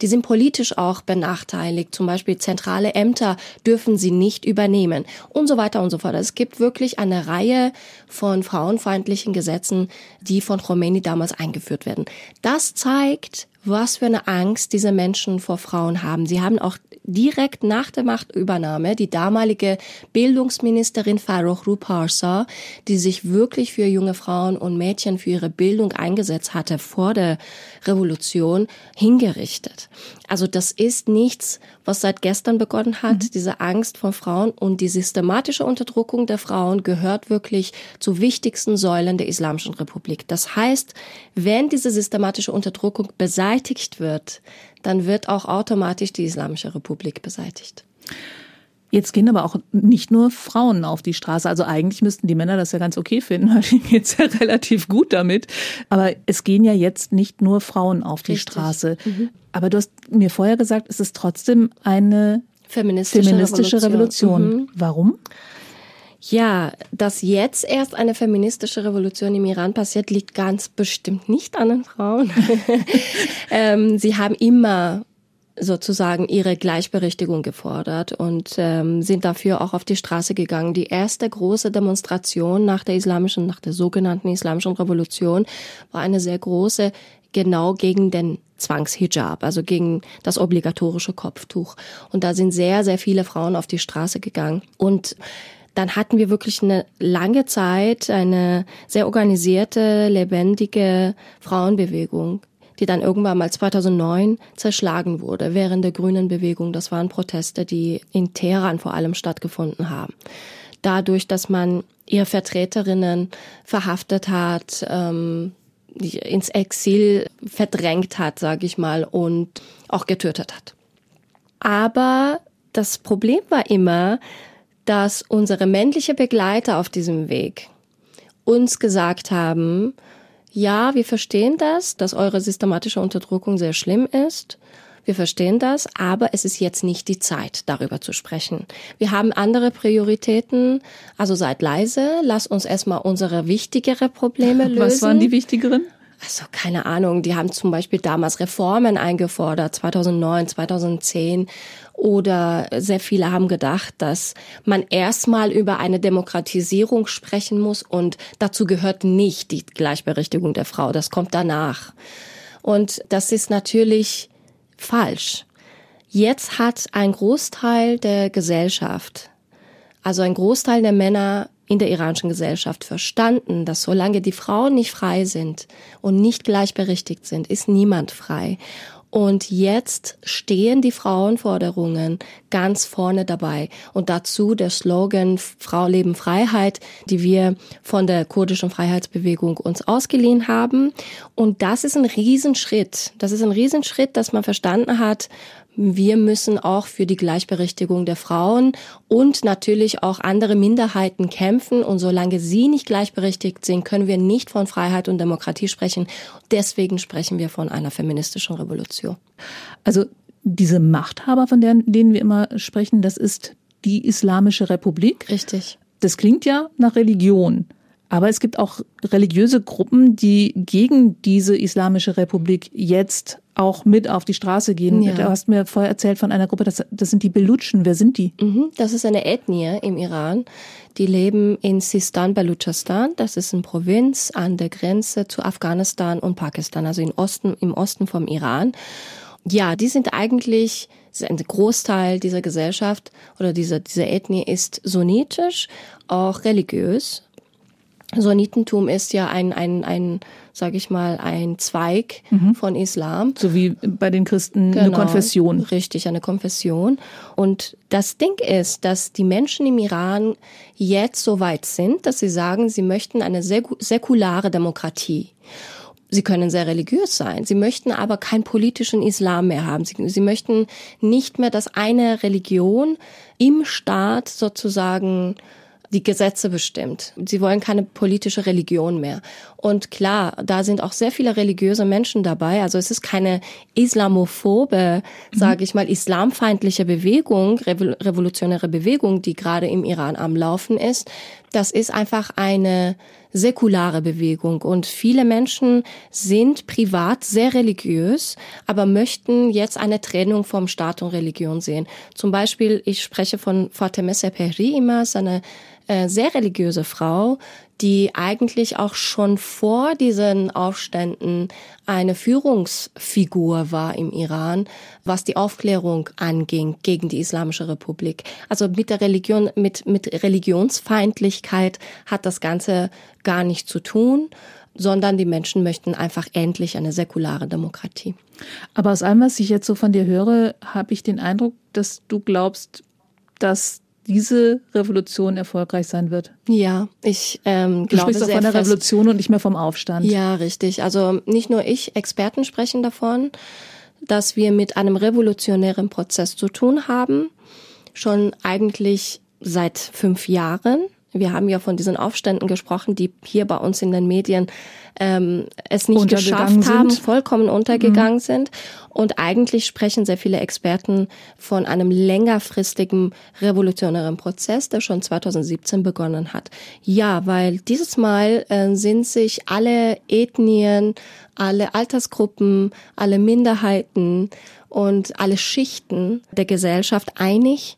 Die sind politisch auch benachteiligt. Zum Beispiel zentrale Ämter dürfen sie nicht übernehmen und so weiter und so fort. Es gibt wirklich eine Reihe von frauenfeindlichen Gesetzen, die von Khomeini damals eingeführt werden. Das zeigt, was für eine Angst diese Menschen vor Frauen haben. Sie haben auch direkt nach der Machtübernahme die damalige Bildungsministerin Farrokh Ruparsa, die sich wirklich für junge Frauen und Mädchen für ihre Bildung eingesetzt hatte vor der Revolution, hingerichtet. Also das ist nichts, was seit gestern begonnen hat. Mhm. Diese Angst vor Frauen und die systematische Unterdrückung der Frauen gehört wirklich zu wichtigsten Säulen der Islamischen Republik. Das heißt, wenn diese systematische Unterdrückung beseitigt wird, dann wird auch automatisch die Islamische Republik beseitigt. Jetzt gehen aber auch nicht nur Frauen auf die Straße. Also eigentlich müssten die Männer das ja ganz okay finden, weil ihnen geht's ja relativ gut damit. Aber es gehen ja jetzt nicht nur Frauen auf die Richtig. Straße. Mhm. Aber du hast mir vorher gesagt, es ist trotzdem eine feministische, feministische Revolution. Revolution. Mhm. Warum? Ja, dass jetzt erst eine feministische Revolution im Iran passiert, liegt ganz bestimmt nicht an den Frauen. ähm, sie haben immer sozusagen ihre Gleichberechtigung gefordert und ähm, sind dafür auch auf die Straße gegangen. Die erste große Demonstration nach der islamischen, nach der sogenannten islamischen Revolution war eine sehr große, genau gegen den Zwangshijab, also gegen das obligatorische Kopftuch. Und da sind sehr, sehr viele Frauen auf die Straße gegangen und dann hatten wir wirklich eine lange Zeit eine sehr organisierte, lebendige Frauenbewegung die dann irgendwann mal 2009 zerschlagen wurde während der grünen Bewegung. Das waren Proteste, die in Teheran vor allem stattgefunden haben. Dadurch, dass man ihre Vertreterinnen verhaftet hat, ähm, ins Exil verdrängt hat, sage ich mal, und auch getötet hat. Aber das Problem war immer, dass unsere männliche Begleiter auf diesem Weg uns gesagt haben, ja, wir verstehen das, dass eure systematische Unterdrückung sehr schlimm ist. Wir verstehen das, aber es ist jetzt nicht die Zeit, darüber zu sprechen. Wir haben andere Prioritäten, also seid leise, lasst uns erstmal unsere wichtigere Probleme lösen. Was waren die wichtigeren? Also keine Ahnung, die haben zum Beispiel damals Reformen eingefordert, 2009, 2010 oder sehr viele haben gedacht, dass man erstmal über eine Demokratisierung sprechen muss und dazu gehört nicht die Gleichberechtigung der Frau. Das kommt danach. Und das ist natürlich falsch. Jetzt hat ein Großteil der Gesellschaft, also ein Großteil der Männer in der iranischen Gesellschaft verstanden, dass solange die Frauen nicht frei sind und nicht gleichberechtigt sind, ist niemand frei. Und jetzt stehen die Frauenforderungen ganz vorne dabei. Und dazu der Slogan Frau Leben Freiheit, die wir von der kurdischen Freiheitsbewegung uns ausgeliehen haben. Und das ist ein Riesenschritt. Das ist ein Riesenschritt, dass man verstanden hat, wir müssen auch für die Gleichberechtigung der Frauen und natürlich auch andere Minderheiten kämpfen. Und solange sie nicht gleichberechtigt sind, können wir nicht von Freiheit und Demokratie sprechen. Deswegen sprechen wir von einer feministischen Revolution. Also diese Machthaber, von denen wir immer sprechen, das ist die Islamische Republik. Richtig. Das klingt ja nach Religion. Aber es gibt auch religiöse Gruppen, die gegen diese Islamische Republik jetzt auch mit auf die Straße gehen. Ja. Du hast mir vorher erzählt von einer Gruppe, das, das sind die Belutschen. Wer sind die? Mhm, das ist eine Ethnie im Iran. Die leben in Sistan, Baluchistan. Das ist eine Provinz an der Grenze zu Afghanistan und Pakistan, also im Osten, im Osten vom Iran. Ja, die sind eigentlich ein Großteil dieser Gesellschaft oder dieser, dieser Ethnie ist sunnitisch, auch religiös. Sunnitentum ist ja ein, ein, ein sage ich mal, ein Zweig mhm. von Islam. So wie bei den Christen genau, eine Konfession. Richtig, eine Konfession. Und das Ding ist, dass die Menschen im Iran jetzt so weit sind, dass sie sagen, sie möchten eine säkulare Demokratie. Sie können sehr religiös sein. Sie möchten aber keinen politischen Islam mehr haben. Sie, sie, möchten nicht mehr, dass eine Religion im Staat sozusagen die Gesetze bestimmt. Sie wollen keine politische Religion mehr. Und klar, da sind auch sehr viele religiöse Menschen dabei. Also es ist keine islamophobe, mhm. sage ich mal, islamfeindliche Bewegung, revolutionäre Bewegung, die gerade im Iran am Laufen ist. Das ist einfach eine säkulare Bewegung und viele Menschen sind privat sehr religiös, aber möchten jetzt eine Trennung vom Staat und Religion sehen. Zum Beispiel, ich spreche von Fatemeh Sepehri immer, seine äh, sehr religiöse Frau, die eigentlich auch schon vor diesen Aufständen eine Führungsfigur war im Iran, was die Aufklärung anging gegen die Islamische Republik. Also mit der Religion, mit, mit Religionsfeindlichkeit hat das Ganze gar nichts zu tun sondern die Menschen möchten einfach endlich eine säkulare Demokratie. Aber aus allem, was ich jetzt so von dir höre, habe ich den Eindruck, dass du glaubst, dass diese Revolution erfolgreich sein wird. Ja, ich ähm, glaube Du sprichst doch von der Revolution und nicht mehr vom Aufstand. Ja, richtig. Also nicht nur ich, Experten sprechen davon, dass wir mit einem revolutionären Prozess zu tun haben, schon eigentlich seit fünf Jahren. Wir haben ja von diesen Aufständen gesprochen, die hier bei uns in den Medien ähm, es nicht geschafft haben, sind. vollkommen untergegangen mhm. sind. Und eigentlich sprechen sehr viele Experten von einem längerfristigen revolutionären Prozess, der schon 2017 begonnen hat. Ja, weil dieses Mal äh, sind sich alle Ethnien, alle Altersgruppen, alle Minderheiten und alle Schichten der Gesellschaft einig,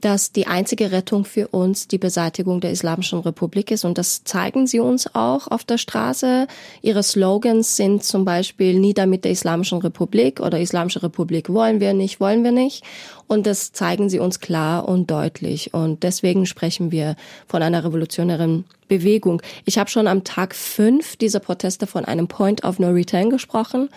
dass die einzige Rettung für uns die Beseitigung der Islamischen Republik ist. Und das zeigen sie uns auch auf der Straße. Ihre Slogans sind zum Beispiel Nieder mit der Islamischen Republik oder Islamische Republik wollen wir nicht, wollen wir nicht. Und das zeigen sie uns klar und deutlich. Und deswegen sprechen wir von einer revolutionären Bewegung. Ich habe schon am Tag fünf dieser Proteste von einem Point of No Return gesprochen.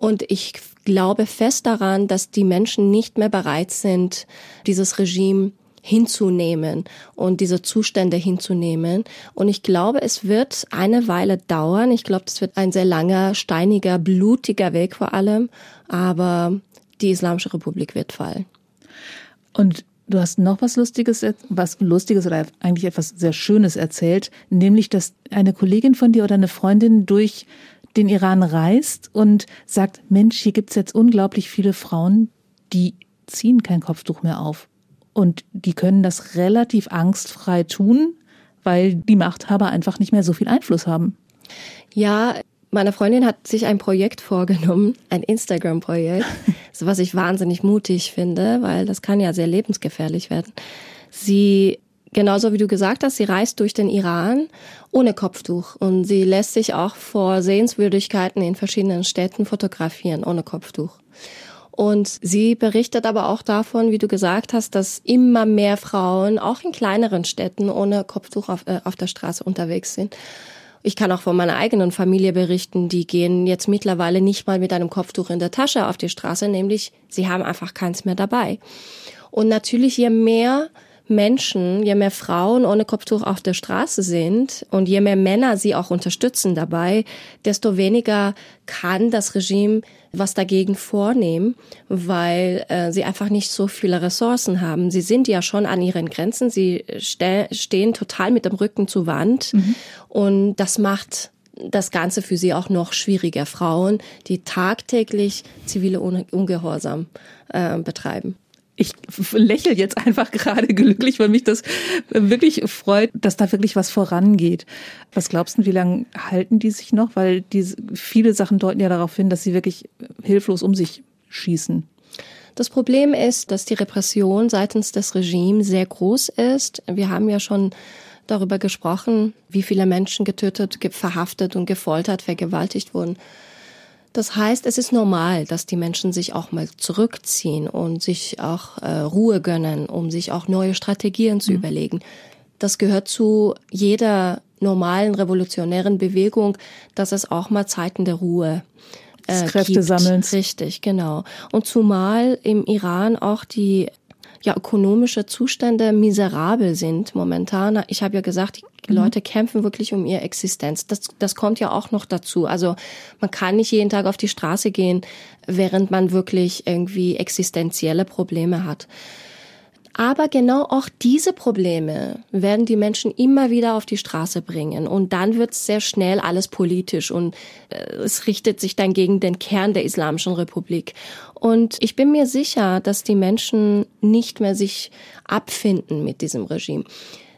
Und ich glaube fest daran, dass die Menschen nicht mehr bereit sind, dieses Regime hinzunehmen und diese Zustände hinzunehmen. Und ich glaube, es wird eine Weile dauern. Ich glaube, es wird ein sehr langer, steiniger, blutiger Weg vor allem. Aber die Islamische Republik wird fallen. Und du hast noch was Lustiges, was Lustiges oder eigentlich etwas sehr Schönes erzählt, nämlich, dass eine Kollegin von dir oder eine Freundin durch den Iran reist und sagt, Mensch, hier gibt's jetzt unglaublich viele Frauen, die ziehen kein Kopftuch mehr auf. Und die können das relativ angstfrei tun, weil die Machthaber einfach nicht mehr so viel Einfluss haben. Ja, meine Freundin hat sich ein Projekt vorgenommen, ein Instagram-Projekt, was ich wahnsinnig mutig finde, weil das kann ja sehr lebensgefährlich werden. Sie genauso wie du gesagt hast, sie reist durch den Iran ohne Kopftuch und sie lässt sich auch vor Sehenswürdigkeiten in verschiedenen Städten fotografieren ohne Kopftuch. Und sie berichtet aber auch davon, wie du gesagt hast, dass immer mehr Frauen auch in kleineren Städten ohne Kopftuch auf, äh, auf der Straße unterwegs sind. Ich kann auch von meiner eigenen Familie berichten, die gehen jetzt mittlerweile nicht mal mit einem Kopftuch in der Tasche auf die Straße, nämlich sie haben einfach keins mehr dabei. Und natürlich, je mehr Menschen, je mehr Frauen ohne Kopftuch auf der Straße sind und je mehr Männer sie auch unterstützen dabei, desto weniger kann das Regime was dagegen vornehmen, weil äh, sie einfach nicht so viele Ressourcen haben. Sie sind ja schon an ihren Grenzen, sie ste stehen total mit dem Rücken zur Wand mhm. und das macht das Ganze für sie auch noch schwieriger. Frauen, die tagtäglich zivile Ungehorsam äh, betreiben ich lächle jetzt einfach gerade glücklich, weil mich das wirklich freut, dass da wirklich was vorangeht. Was glaubst du, wie lange halten die sich noch? Weil diese, viele Sachen deuten ja darauf hin, dass sie wirklich hilflos um sich schießen. Das Problem ist, dass die Repression seitens des Regimes sehr groß ist. Wir haben ja schon darüber gesprochen, wie viele Menschen getötet, verhaftet und gefoltert, vergewaltigt wurden. Das heißt, es ist normal, dass die Menschen sich auch mal zurückziehen und sich auch äh, Ruhe gönnen, um sich auch neue Strategien zu mhm. überlegen. Das gehört zu jeder normalen revolutionären Bewegung, dass es auch mal Zeiten der Ruhe äh, Kräftesammelns. Richtig, genau. Und zumal im Iran auch die ja, ökonomische Zustände miserabel sind momentan. Ich habe ja gesagt, die mhm. Leute kämpfen wirklich um ihre Existenz. Das, das kommt ja auch noch dazu. Also man kann nicht jeden Tag auf die Straße gehen, während man wirklich irgendwie existenzielle Probleme hat. Aber genau auch diese Probleme werden die Menschen immer wieder auf die Straße bringen. Und dann wird es sehr schnell alles politisch und äh, es richtet sich dann gegen den Kern der Islamischen Republik. Und ich bin mir sicher, dass die Menschen nicht mehr sich abfinden mit diesem Regime.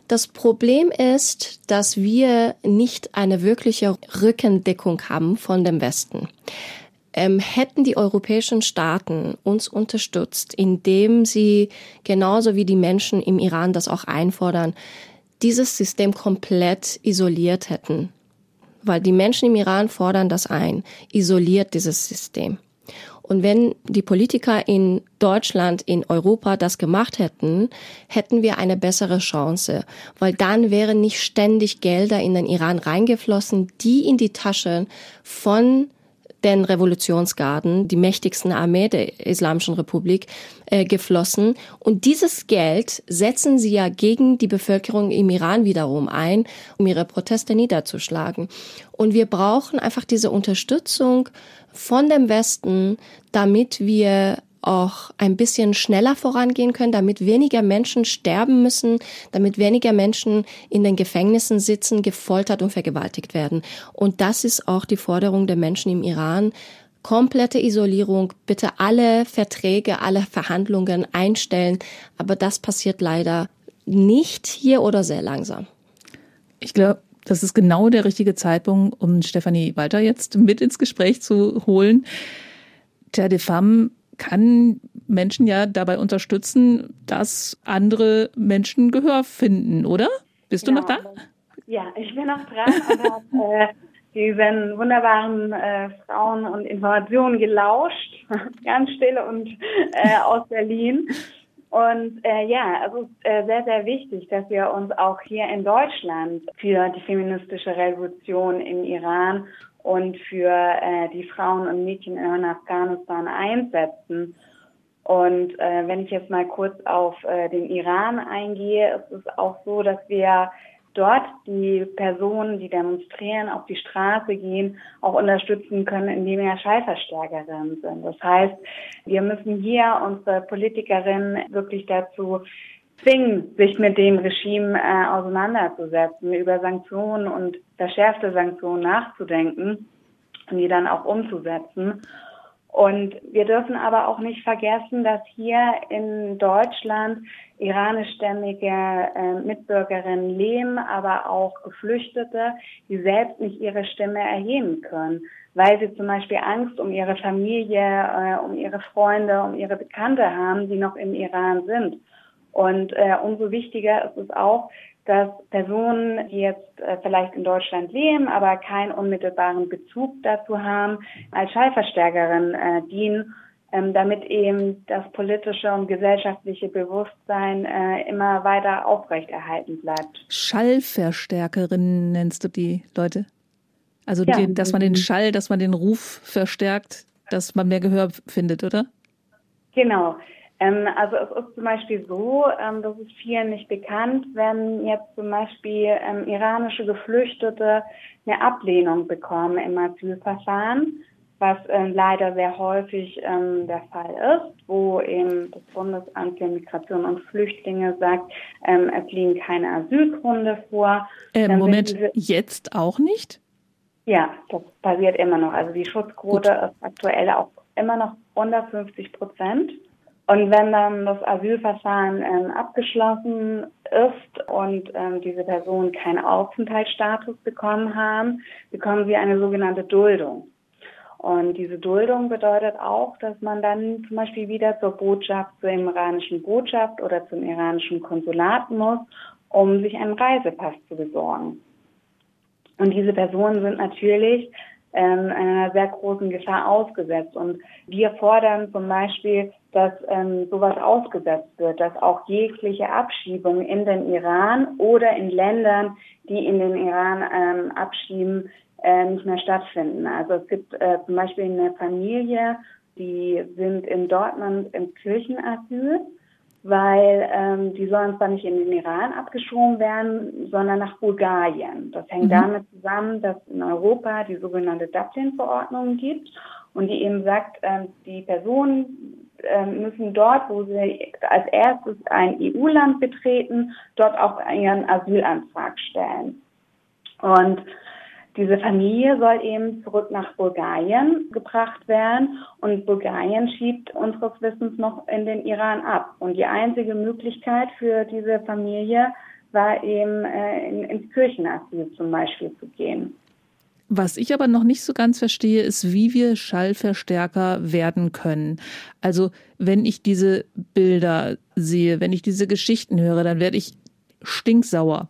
Das Problem ist, dass wir nicht eine wirkliche Rückendeckung haben von dem Westen ähm, hätten die europäischen Staaten uns unterstützt, indem sie genauso wie die Menschen im Iran das auch einfordern, dieses System komplett isoliert hätten. Weil die Menschen im Iran fordern das ein, isoliert dieses System. Und wenn die Politiker in Deutschland, in Europa das gemacht hätten, hätten wir eine bessere Chance, weil dann wären nicht ständig Gelder in den Iran reingeflossen, die in die Taschen von den Revolutionsgarden, die mächtigsten Armee der Islamischen Republik, äh, geflossen. Und dieses Geld setzen sie ja gegen die Bevölkerung im Iran wiederum ein, um ihre Proteste niederzuschlagen. Und wir brauchen einfach diese Unterstützung von dem Westen, damit wir auch ein bisschen schneller vorangehen können, damit weniger Menschen sterben müssen, damit weniger Menschen in den Gefängnissen sitzen, gefoltert und vergewaltigt werden. Und das ist auch die Forderung der Menschen im Iran. Komplette Isolierung, bitte alle Verträge, alle Verhandlungen einstellen. Aber das passiert leider nicht hier oder sehr langsam. Ich glaube, das ist genau der richtige Zeitpunkt, um Stefanie Walter jetzt mit ins Gespräch zu holen. Terre de Femme kann Menschen ja dabei unterstützen, dass andere Menschen Gehör finden, oder? Bist du ja, noch da? Ja, ich bin noch dran und habe äh, diesen wunderbaren äh, Frauen und Informationen gelauscht, ganz still und äh, aus Berlin. Und äh, ja, also äh, sehr, sehr wichtig, dass wir uns auch hier in Deutschland für die feministische Revolution im Iran und für äh, die Frauen und Mädchen in Afghanistan einsetzen. Und äh, wenn ich jetzt mal kurz auf äh, den Iran eingehe, ist es auch so, dass wir dort die Personen, die demonstrieren, auf die Straße gehen, auch unterstützen können, indem wir Schallverstärkerinnen sind. Das heißt, wir müssen hier unsere Politikerinnen wirklich dazu zwingen, sich mit dem Regime äh, auseinanderzusetzen, über Sanktionen und verschärfte Sanktionen nachzudenken und die dann auch umzusetzen. Und wir dürfen aber auch nicht vergessen, dass hier in Deutschland iranischstämmige äh, Mitbürgerinnen leben, aber auch Geflüchtete, die selbst nicht ihre Stimme erheben können, weil sie zum Beispiel Angst um ihre Familie, äh, um ihre Freunde, um ihre Bekannte haben, die noch im Iran sind. Und äh, umso wichtiger ist es auch, dass Personen, die jetzt äh, vielleicht in Deutschland leben, aber keinen unmittelbaren Bezug dazu haben, als Schallverstärkerin äh, dienen, ähm, damit eben das politische und gesellschaftliche Bewusstsein äh, immer weiter aufrechterhalten bleibt. Schallverstärkerinnen nennst du die Leute? Also, ja. die, dass man den Schall, dass man den Ruf verstärkt, dass man mehr Gehör findet, oder? Genau. Ähm, also es ist zum Beispiel so, ähm, das ist vielen nicht bekannt, wenn jetzt zum Beispiel ähm, iranische Geflüchtete eine Ablehnung bekommen im Asylverfahren, was äh, leider sehr häufig ähm, der Fall ist, wo eben das Bundesamt für Migration und Flüchtlinge sagt, ähm, es liegen keine Asylgründe vor. Äh, Moment, jetzt auch nicht? Ja, das passiert immer noch. Also die Schutzquote Gut. ist aktuell auch immer noch unter 50 Prozent. Und wenn dann das Asylverfahren ähm, abgeschlossen ist und ähm, diese Personen keinen Aufenthaltsstatus bekommen haben, bekommen sie eine sogenannte Duldung. Und diese Duldung bedeutet auch, dass man dann zum Beispiel wieder zur Botschaft, zur iranischen Botschaft oder zum iranischen Konsulat muss, um sich einen Reisepass zu besorgen. Und diese Personen sind natürlich ähm, einer sehr großen Gefahr ausgesetzt. Und wir fordern zum Beispiel, dass ähm, sowas ausgesetzt wird, dass auch jegliche Abschiebung in den Iran oder in Ländern, die in den Iran ähm, abschieben, äh, nicht mehr stattfinden. Also es gibt äh, zum Beispiel eine Familie, die sind in Dortmund im Kirchenasyl weil ähm, die sollen zwar nicht in den Iran abgeschoben werden, sondern nach Bulgarien. Das hängt mhm. damit zusammen, dass in Europa die sogenannte Dublin-Verordnung gibt und die eben sagt, ähm, die Personen äh, müssen dort, wo sie als erstes ein EU-Land betreten, dort auch ihren Asylantrag stellen. Und diese Familie soll eben zurück nach Bulgarien gebracht werden und Bulgarien schiebt unseres Wissens noch in den Iran ab. Und die einzige Möglichkeit für diese Familie war eben äh, in, ins Kirchenasyl zum Beispiel zu gehen. Was ich aber noch nicht so ganz verstehe, ist, wie wir Schallverstärker werden können. Also wenn ich diese Bilder sehe, wenn ich diese Geschichten höre, dann werde ich stinksauer.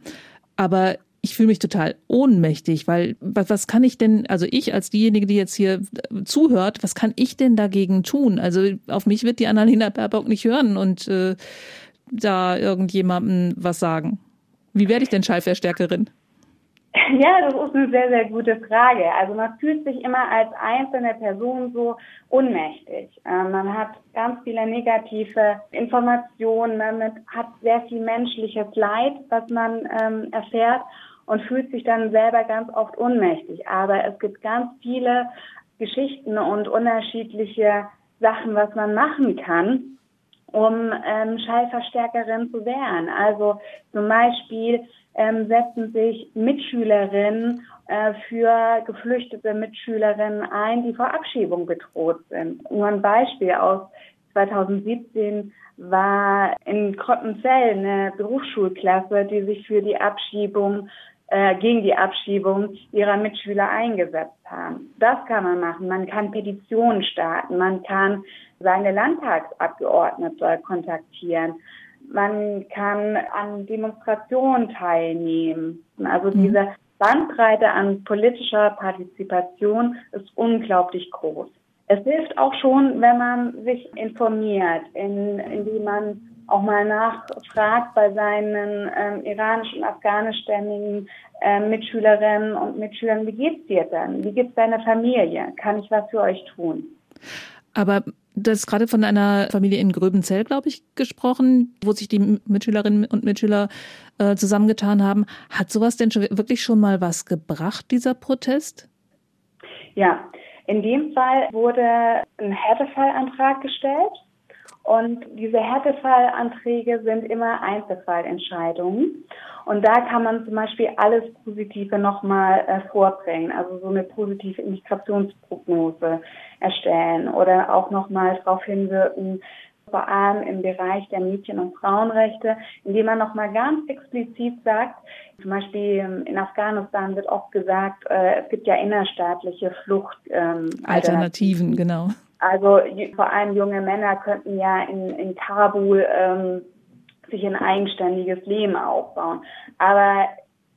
Aber ich fühle mich total ohnmächtig, weil was, kann ich denn, also ich als diejenige, die jetzt hier äh, zuhört, was kann ich denn dagegen tun? Also auf mich wird die Annalena Baerbock nicht hören und äh, da irgendjemandem was sagen. Wie werde ich denn Schallverstärkerin? Ja, das ist eine sehr, sehr gute Frage. Also man fühlt sich immer als einzelne Person so ohnmächtig. Ähm, man hat ganz viele negative Informationen, man hat sehr viel menschliches Leid, was man ähm, erfährt und fühlt sich dann selber ganz oft ohnmächtig. Aber es gibt ganz viele Geschichten und unterschiedliche Sachen, was man machen kann, um ähm, Schallverstärkerin zu werden. Also zum Beispiel ähm, setzen sich Mitschülerinnen äh, für geflüchtete Mitschülerinnen ein, die vor Abschiebung bedroht sind. Nur ein Beispiel aus 2017 war in Krottenzell eine Berufsschulklasse, die sich für die Abschiebung äh, gegen die Abschiebung ihrer Mitschüler eingesetzt haben. Das kann man machen. Man kann Petitionen starten. Man kann seine Landtagsabgeordnete kontaktieren. Man kann an Demonstrationen teilnehmen. Also mhm. diese Bandbreite an politischer Partizipation ist unglaublich groß. Es hilft auch schon, wenn man sich informiert, in, indem man auch mal nachfragt bei seinen ähm, iranischen, afghanischstämmigen äh, Mitschülerinnen und Mitschülern, wie geht's dir denn? Wie geht's deiner Familie? Kann ich was für euch tun? Aber du hast gerade von einer Familie in Gröbenzell, glaube ich, gesprochen, wo sich die Mitschülerinnen und Mitschüler äh, zusammengetan haben. Hat sowas denn schon, wirklich schon mal was gebracht, dieser Protest? Ja, in dem Fall wurde ein Härtefallantrag gestellt und diese Härtefallanträge sind immer Einzelfallentscheidungen. Und da kann man zum Beispiel alles Positive nochmal äh, vorbringen, also so eine positive Migrationsprognose erstellen oder auch nochmal darauf hinwirken, vor allem im Bereich der Mädchen- und Frauenrechte, indem man nochmal ganz explizit sagt, zum Beispiel ähm, in Afghanistan wird oft gesagt, äh, es gibt ja innerstaatliche Flucht. Ähm, Alternativen, genau. Also vor allem junge Männer könnten ja in, in Kabul ähm, sich ein eigenständiges Leben aufbauen. Aber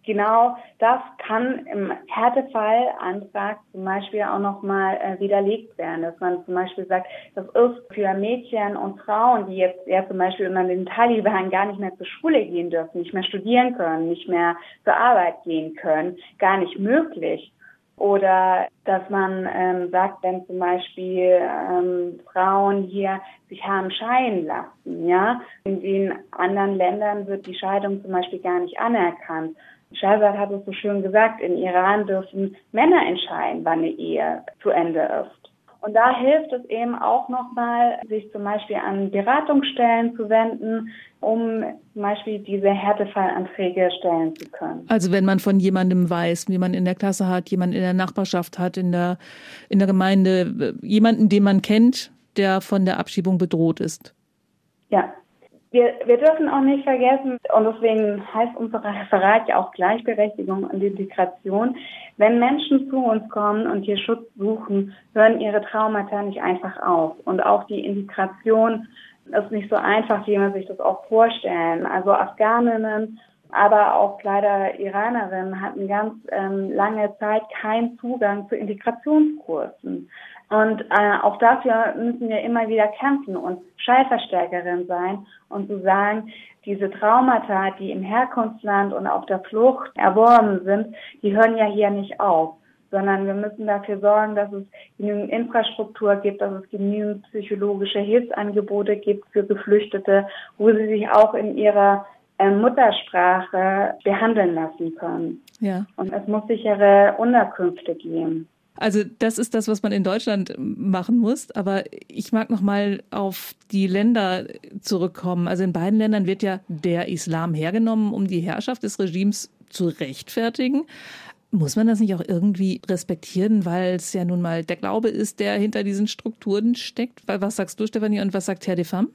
genau das kann im Härtefallantrag zum Beispiel auch nochmal äh, widerlegt werden, dass man zum Beispiel sagt, das ist für Mädchen und Frauen, die jetzt ja zum Beispiel unter den Taliban gar nicht mehr zur Schule gehen dürfen, nicht mehr studieren können, nicht mehr zur Arbeit gehen können, gar nicht möglich. Oder dass man ähm, sagt, wenn zum Beispiel ähm, Frauen hier sich haben scheiden lassen, ja, in den anderen Ländern wird die Scheidung zum Beispiel gar nicht anerkannt. Shahzad hat es so schön gesagt, in Iran dürfen Männer entscheiden, wann eine Ehe zu Ende ist. Und da hilft es eben auch nochmal, sich zum Beispiel an Beratungsstellen zu wenden, um zum Beispiel diese Härtefallanträge stellen zu können. Also wenn man von jemandem weiß, wie man in der Klasse hat, jemand in der Nachbarschaft hat, in der, in der Gemeinde, jemanden, den man kennt, der von der Abschiebung bedroht ist. Ja, wir, wir dürfen auch nicht vergessen, und deswegen heißt unser Referat ja auch Gleichberechtigung und Integration, wenn Menschen zu uns kommen und hier Schutz suchen, hören ihre Traumata nicht einfach auf. Und auch die Integration ist nicht so einfach, wie man sich das auch vorstellen. Also Afghaninnen aber auch leider Iranerinnen hatten ganz ähm, lange Zeit keinen Zugang zu Integrationskursen. Und äh, auch dafür müssen wir immer wieder kämpfen und Schallverstärkerin sein und zu sagen, diese Traumata, die im Herkunftsland und auf der Flucht erworben sind, die hören ja hier nicht auf, sondern wir müssen dafür sorgen, dass es genügend Infrastruktur gibt, dass es genügend psychologische Hilfsangebote gibt für Geflüchtete, wo sie sich auch in ihrer äh, Muttersprache behandeln lassen können. Ja. Und es muss sichere Unterkünfte geben. Also das ist das, was man in Deutschland machen muss. Aber ich mag noch mal auf die Länder zurückkommen. Also in beiden Ländern wird ja der Islam hergenommen, um die Herrschaft des Regimes zu rechtfertigen. Muss man das nicht auch irgendwie respektieren, weil es ja nun mal der Glaube ist, der hinter diesen Strukturen steckt? Was sagst du, Stefanie, und was sagt Herr de Fam?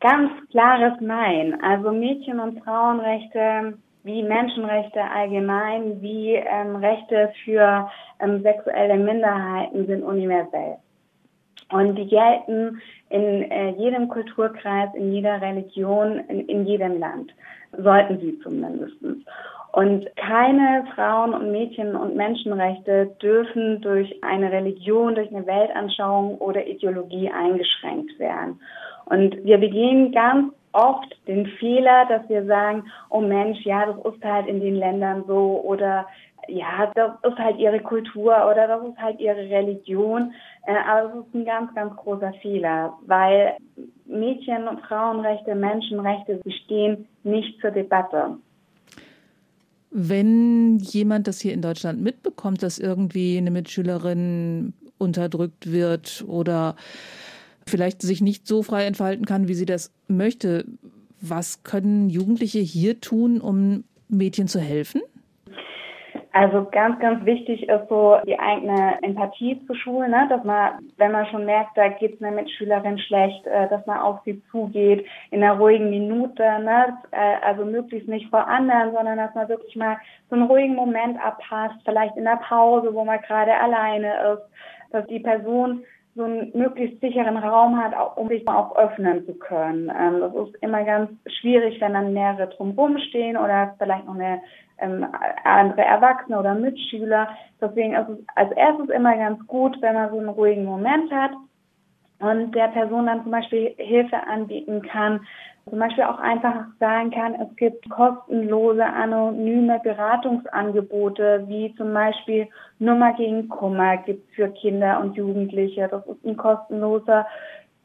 Ganz klares Nein. Also Mädchen- und Frauenrechte wie Menschenrechte allgemein, wie ähm, Rechte für ähm, sexuelle Minderheiten sind universell. Und die gelten in äh, jedem Kulturkreis, in jeder Religion, in, in jedem Land. Sollten sie zumindest. Und keine Frauen- und Mädchen- und Menschenrechte dürfen durch eine Religion, durch eine Weltanschauung oder Ideologie eingeschränkt werden. Und wir begehen ganz oft den Fehler, dass wir sagen, oh Mensch, ja, das ist halt in den Ländern so oder ja, das ist halt ihre Kultur oder das ist halt ihre Religion. Äh, aber das ist ein ganz, ganz großer Fehler, weil Mädchen- und Frauenrechte, Menschenrechte, sie stehen nicht zur Debatte. Wenn jemand das hier in Deutschland mitbekommt, dass irgendwie eine Mitschülerin unterdrückt wird oder vielleicht sich nicht so frei entfalten kann, wie sie das möchte. Was können Jugendliche hier tun, um Mädchen zu helfen? Also ganz, ganz wichtig ist so die eigene Empathie zu schulen, ne? dass man, wenn man schon merkt, da geht es einer Mitschülerin schlecht, äh, dass man auf sie zugeht in einer ruhigen Minute, ne? Äh, also möglichst nicht vor anderen, sondern dass man wirklich mal so einen ruhigen Moment abpasst, vielleicht in der Pause, wo man gerade alleine ist, dass die Person so einen möglichst sicheren Raum hat, um sich auch öffnen zu können. Ähm, das ist immer ganz schwierig, wenn dann mehrere drumherum stehen oder vielleicht noch eine ähm, andere Erwachsene oder Mitschüler. Deswegen ist es als erstes immer ganz gut, wenn man so einen ruhigen Moment hat und der Person dann zum Beispiel Hilfe anbieten kann, zum Beispiel auch einfach sagen kann, es gibt kostenlose anonyme Beratungsangebote, wie zum Beispiel Nummer gegen Kummer gibt für Kinder und Jugendliche. Das ist ein kostenloser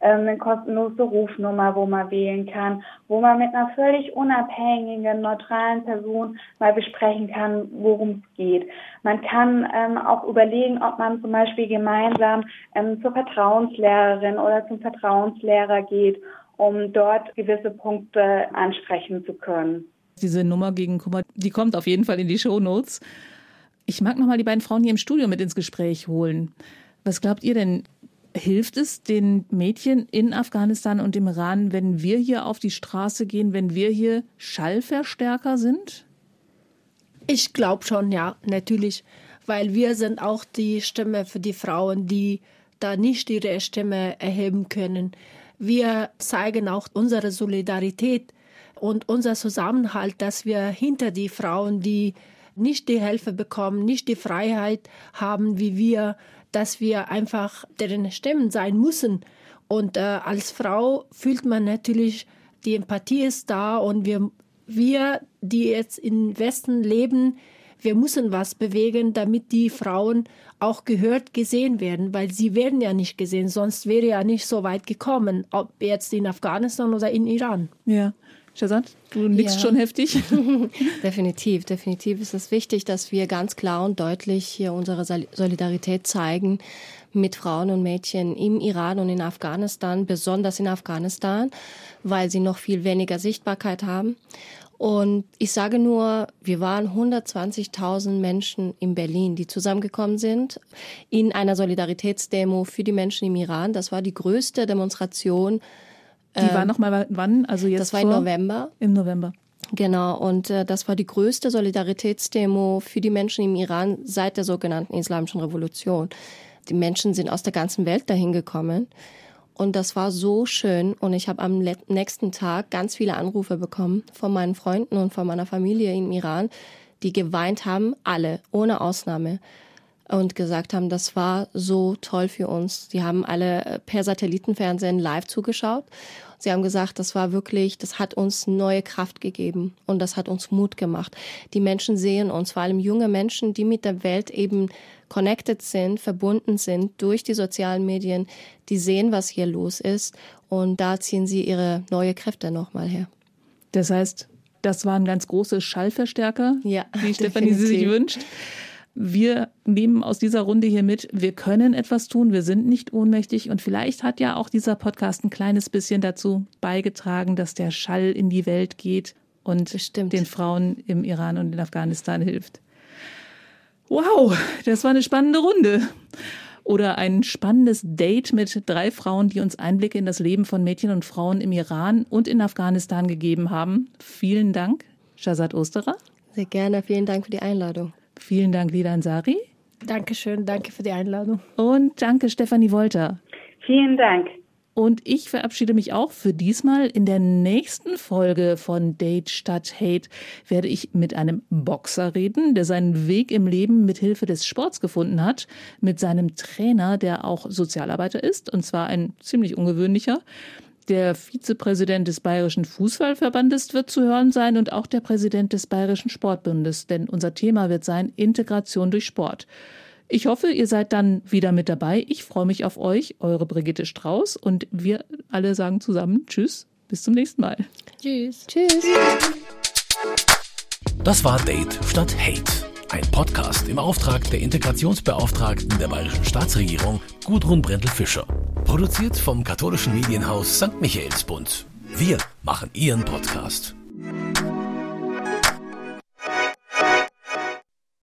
ähm, eine kostenlose Rufnummer, wo man wählen kann, wo man mit einer völlig unabhängigen, neutralen Person mal besprechen kann, worum es geht. Man kann ähm, auch überlegen, ob man zum Beispiel gemeinsam ähm, zur Vertrauenslehrerin oder zum Vertrauenslehrer geht um dort gewisse Punkte ansprechen zu können. Diese Nummer gegen Kummer, die kommt auf jeden Fall in die Shownotes. Ich mag noch mal die beiden Frauen hier im Studio mit ins Gespräch holen. Was glaubt ihr denn? Hilft es den Mädchen in Afghanistan und im Iran, wenn wir hier auf die Straße gehen, wenn wir hier Schallverstärker sind? Ich glaube schon, ja, natürlich. Weil wir sind auch die Stimme für die Frauen, die da nicht ihre Stimme erheben können. Wir zeigen auch unsere Solidarität und unser Zusammenhalt, dass wir hinter die Frauen, die nicht die Hilfe bekommen, nicht die Freiheit haben wie wir, dass wir einfach deren Stimmen sein müssen. Und äh, als Frau fühlt man natürlich, die Empathie ist da und wir, wir, die jetzt im Westen leben, wir müssen was bewegen, damit die Frauen auch gehört, gesehen werden, weil sie werden ja nicht gesehen, sonst wäre ja nicht so weit gekommen, ob jetzt in Afghanistan oder in Iran. Ja. Shazad, du nickst ja. schon heftig. definitiv, definitiv ist es wichtig, dass wir ganz klar und deutlich hier unsere Solidarität zeigen mit Frauen und Mädchen im Iran und in Afghanistan, besonders in Afghanistan, weil sie noch viel weniger Sichtbarkeit haben. Und ich sage nur, wir waren 120.000 Menschen in Berlin, die zusammengekommen sind in einer Solidaritätsdemo für die Menschen im Iran. Das war die größte Demonstration. Die war ähm, noch mal wann? Also jetzt Das war im November. Im November. Genau, und äh, das war die größte Solidaritätsdemo für die Menschen im Iran seit der sogenannten Islamischen Revolution. Die Menschen sind aus der ganzen Welt dahin gekommen. Und das war so schön. Und ich habe am nächsten Tag ganz viele Anrufe bekommen von meinen Freunden und von meiner Familie im Iran, die geweint haben, alle, ohne Ausnahme und gesagt haben, das war so toll für uns. Die haben alle per Satellitenfernsehen live zugeschaut. Sie haben gesagt, das war wirklich, das hat uns neue Kraft gegeben und das hat uns Mut gemacht. Die Menschen sehen uns, vor allem junge Menschen, die mit der Welt eben connected sind, verbunden sind durch die sozialen Medien, die sehen, was hier los ist und da ziehen sie ihre neue Kräfte nochmal her. Das heißt, das waren ganz große Schallverstärker, ja, wie Stefanie sie sich wünscht. Wir nehmen aus dieser Runde hier mit, wir können etwas tun, wir sind nicht ohnmächtig und vielleicht hat ja auch dieser Podcast ein kleines bisschen dazu beigetragen, dass der Schall in die Welt geht und Bestimmt. den Frauen im Iran und in Afghanistan hilft. Wow, das war eine spannende Runde. Oder ein spannendes Date mit drei Frauen, die uns Einblicke in das Leben von Mädchen und Frauen im Iran und in Afghanistan gegeben haben. Vielen Dank, Shazad Osterer. Sehr gerne, vielen Dank für die Einladung. Vielen Dank, Lila Ansari. Dankeschön, danke für die Einladung. Und danke, Stefanie Wolter. Vielen Dank. Und ich verabschiede mich auch für diesmal. In der nächsten Folge von Date statt Hate werde ich mit einem Boxer reden, der seinen Weg im Leben mit Hilfe des Sports gefunden hat, mit seinem Trainer, der auch Sozialarbeiter ist, und zwar ein ziemlich ungewöhnlicher. Der Vizepräsident des Bayerischen Fußballverbandes wird zu hören sein und auch der Präsident des Bayerischen Sportbundes, denn unser Thema wird sein Integration durch Sport. Ich hoffe, ihr seid dann wieder mit dabei. Ich freue mich auf euch, eure Brigitte Strauß und wir alle sagen zusammen Tschüss, bis zum nächsten Mal. Tschüss. Tschüss. Das war Date statt Hate. Ein Podcast im Auftrag der Integrationsbeauftragten der Bayerischen Staatsregierung Gudrun Brendel-Fischer. Produziert vom katholischen Medienhaus St. Michaelsbund. Wir machen Ihren Podcast.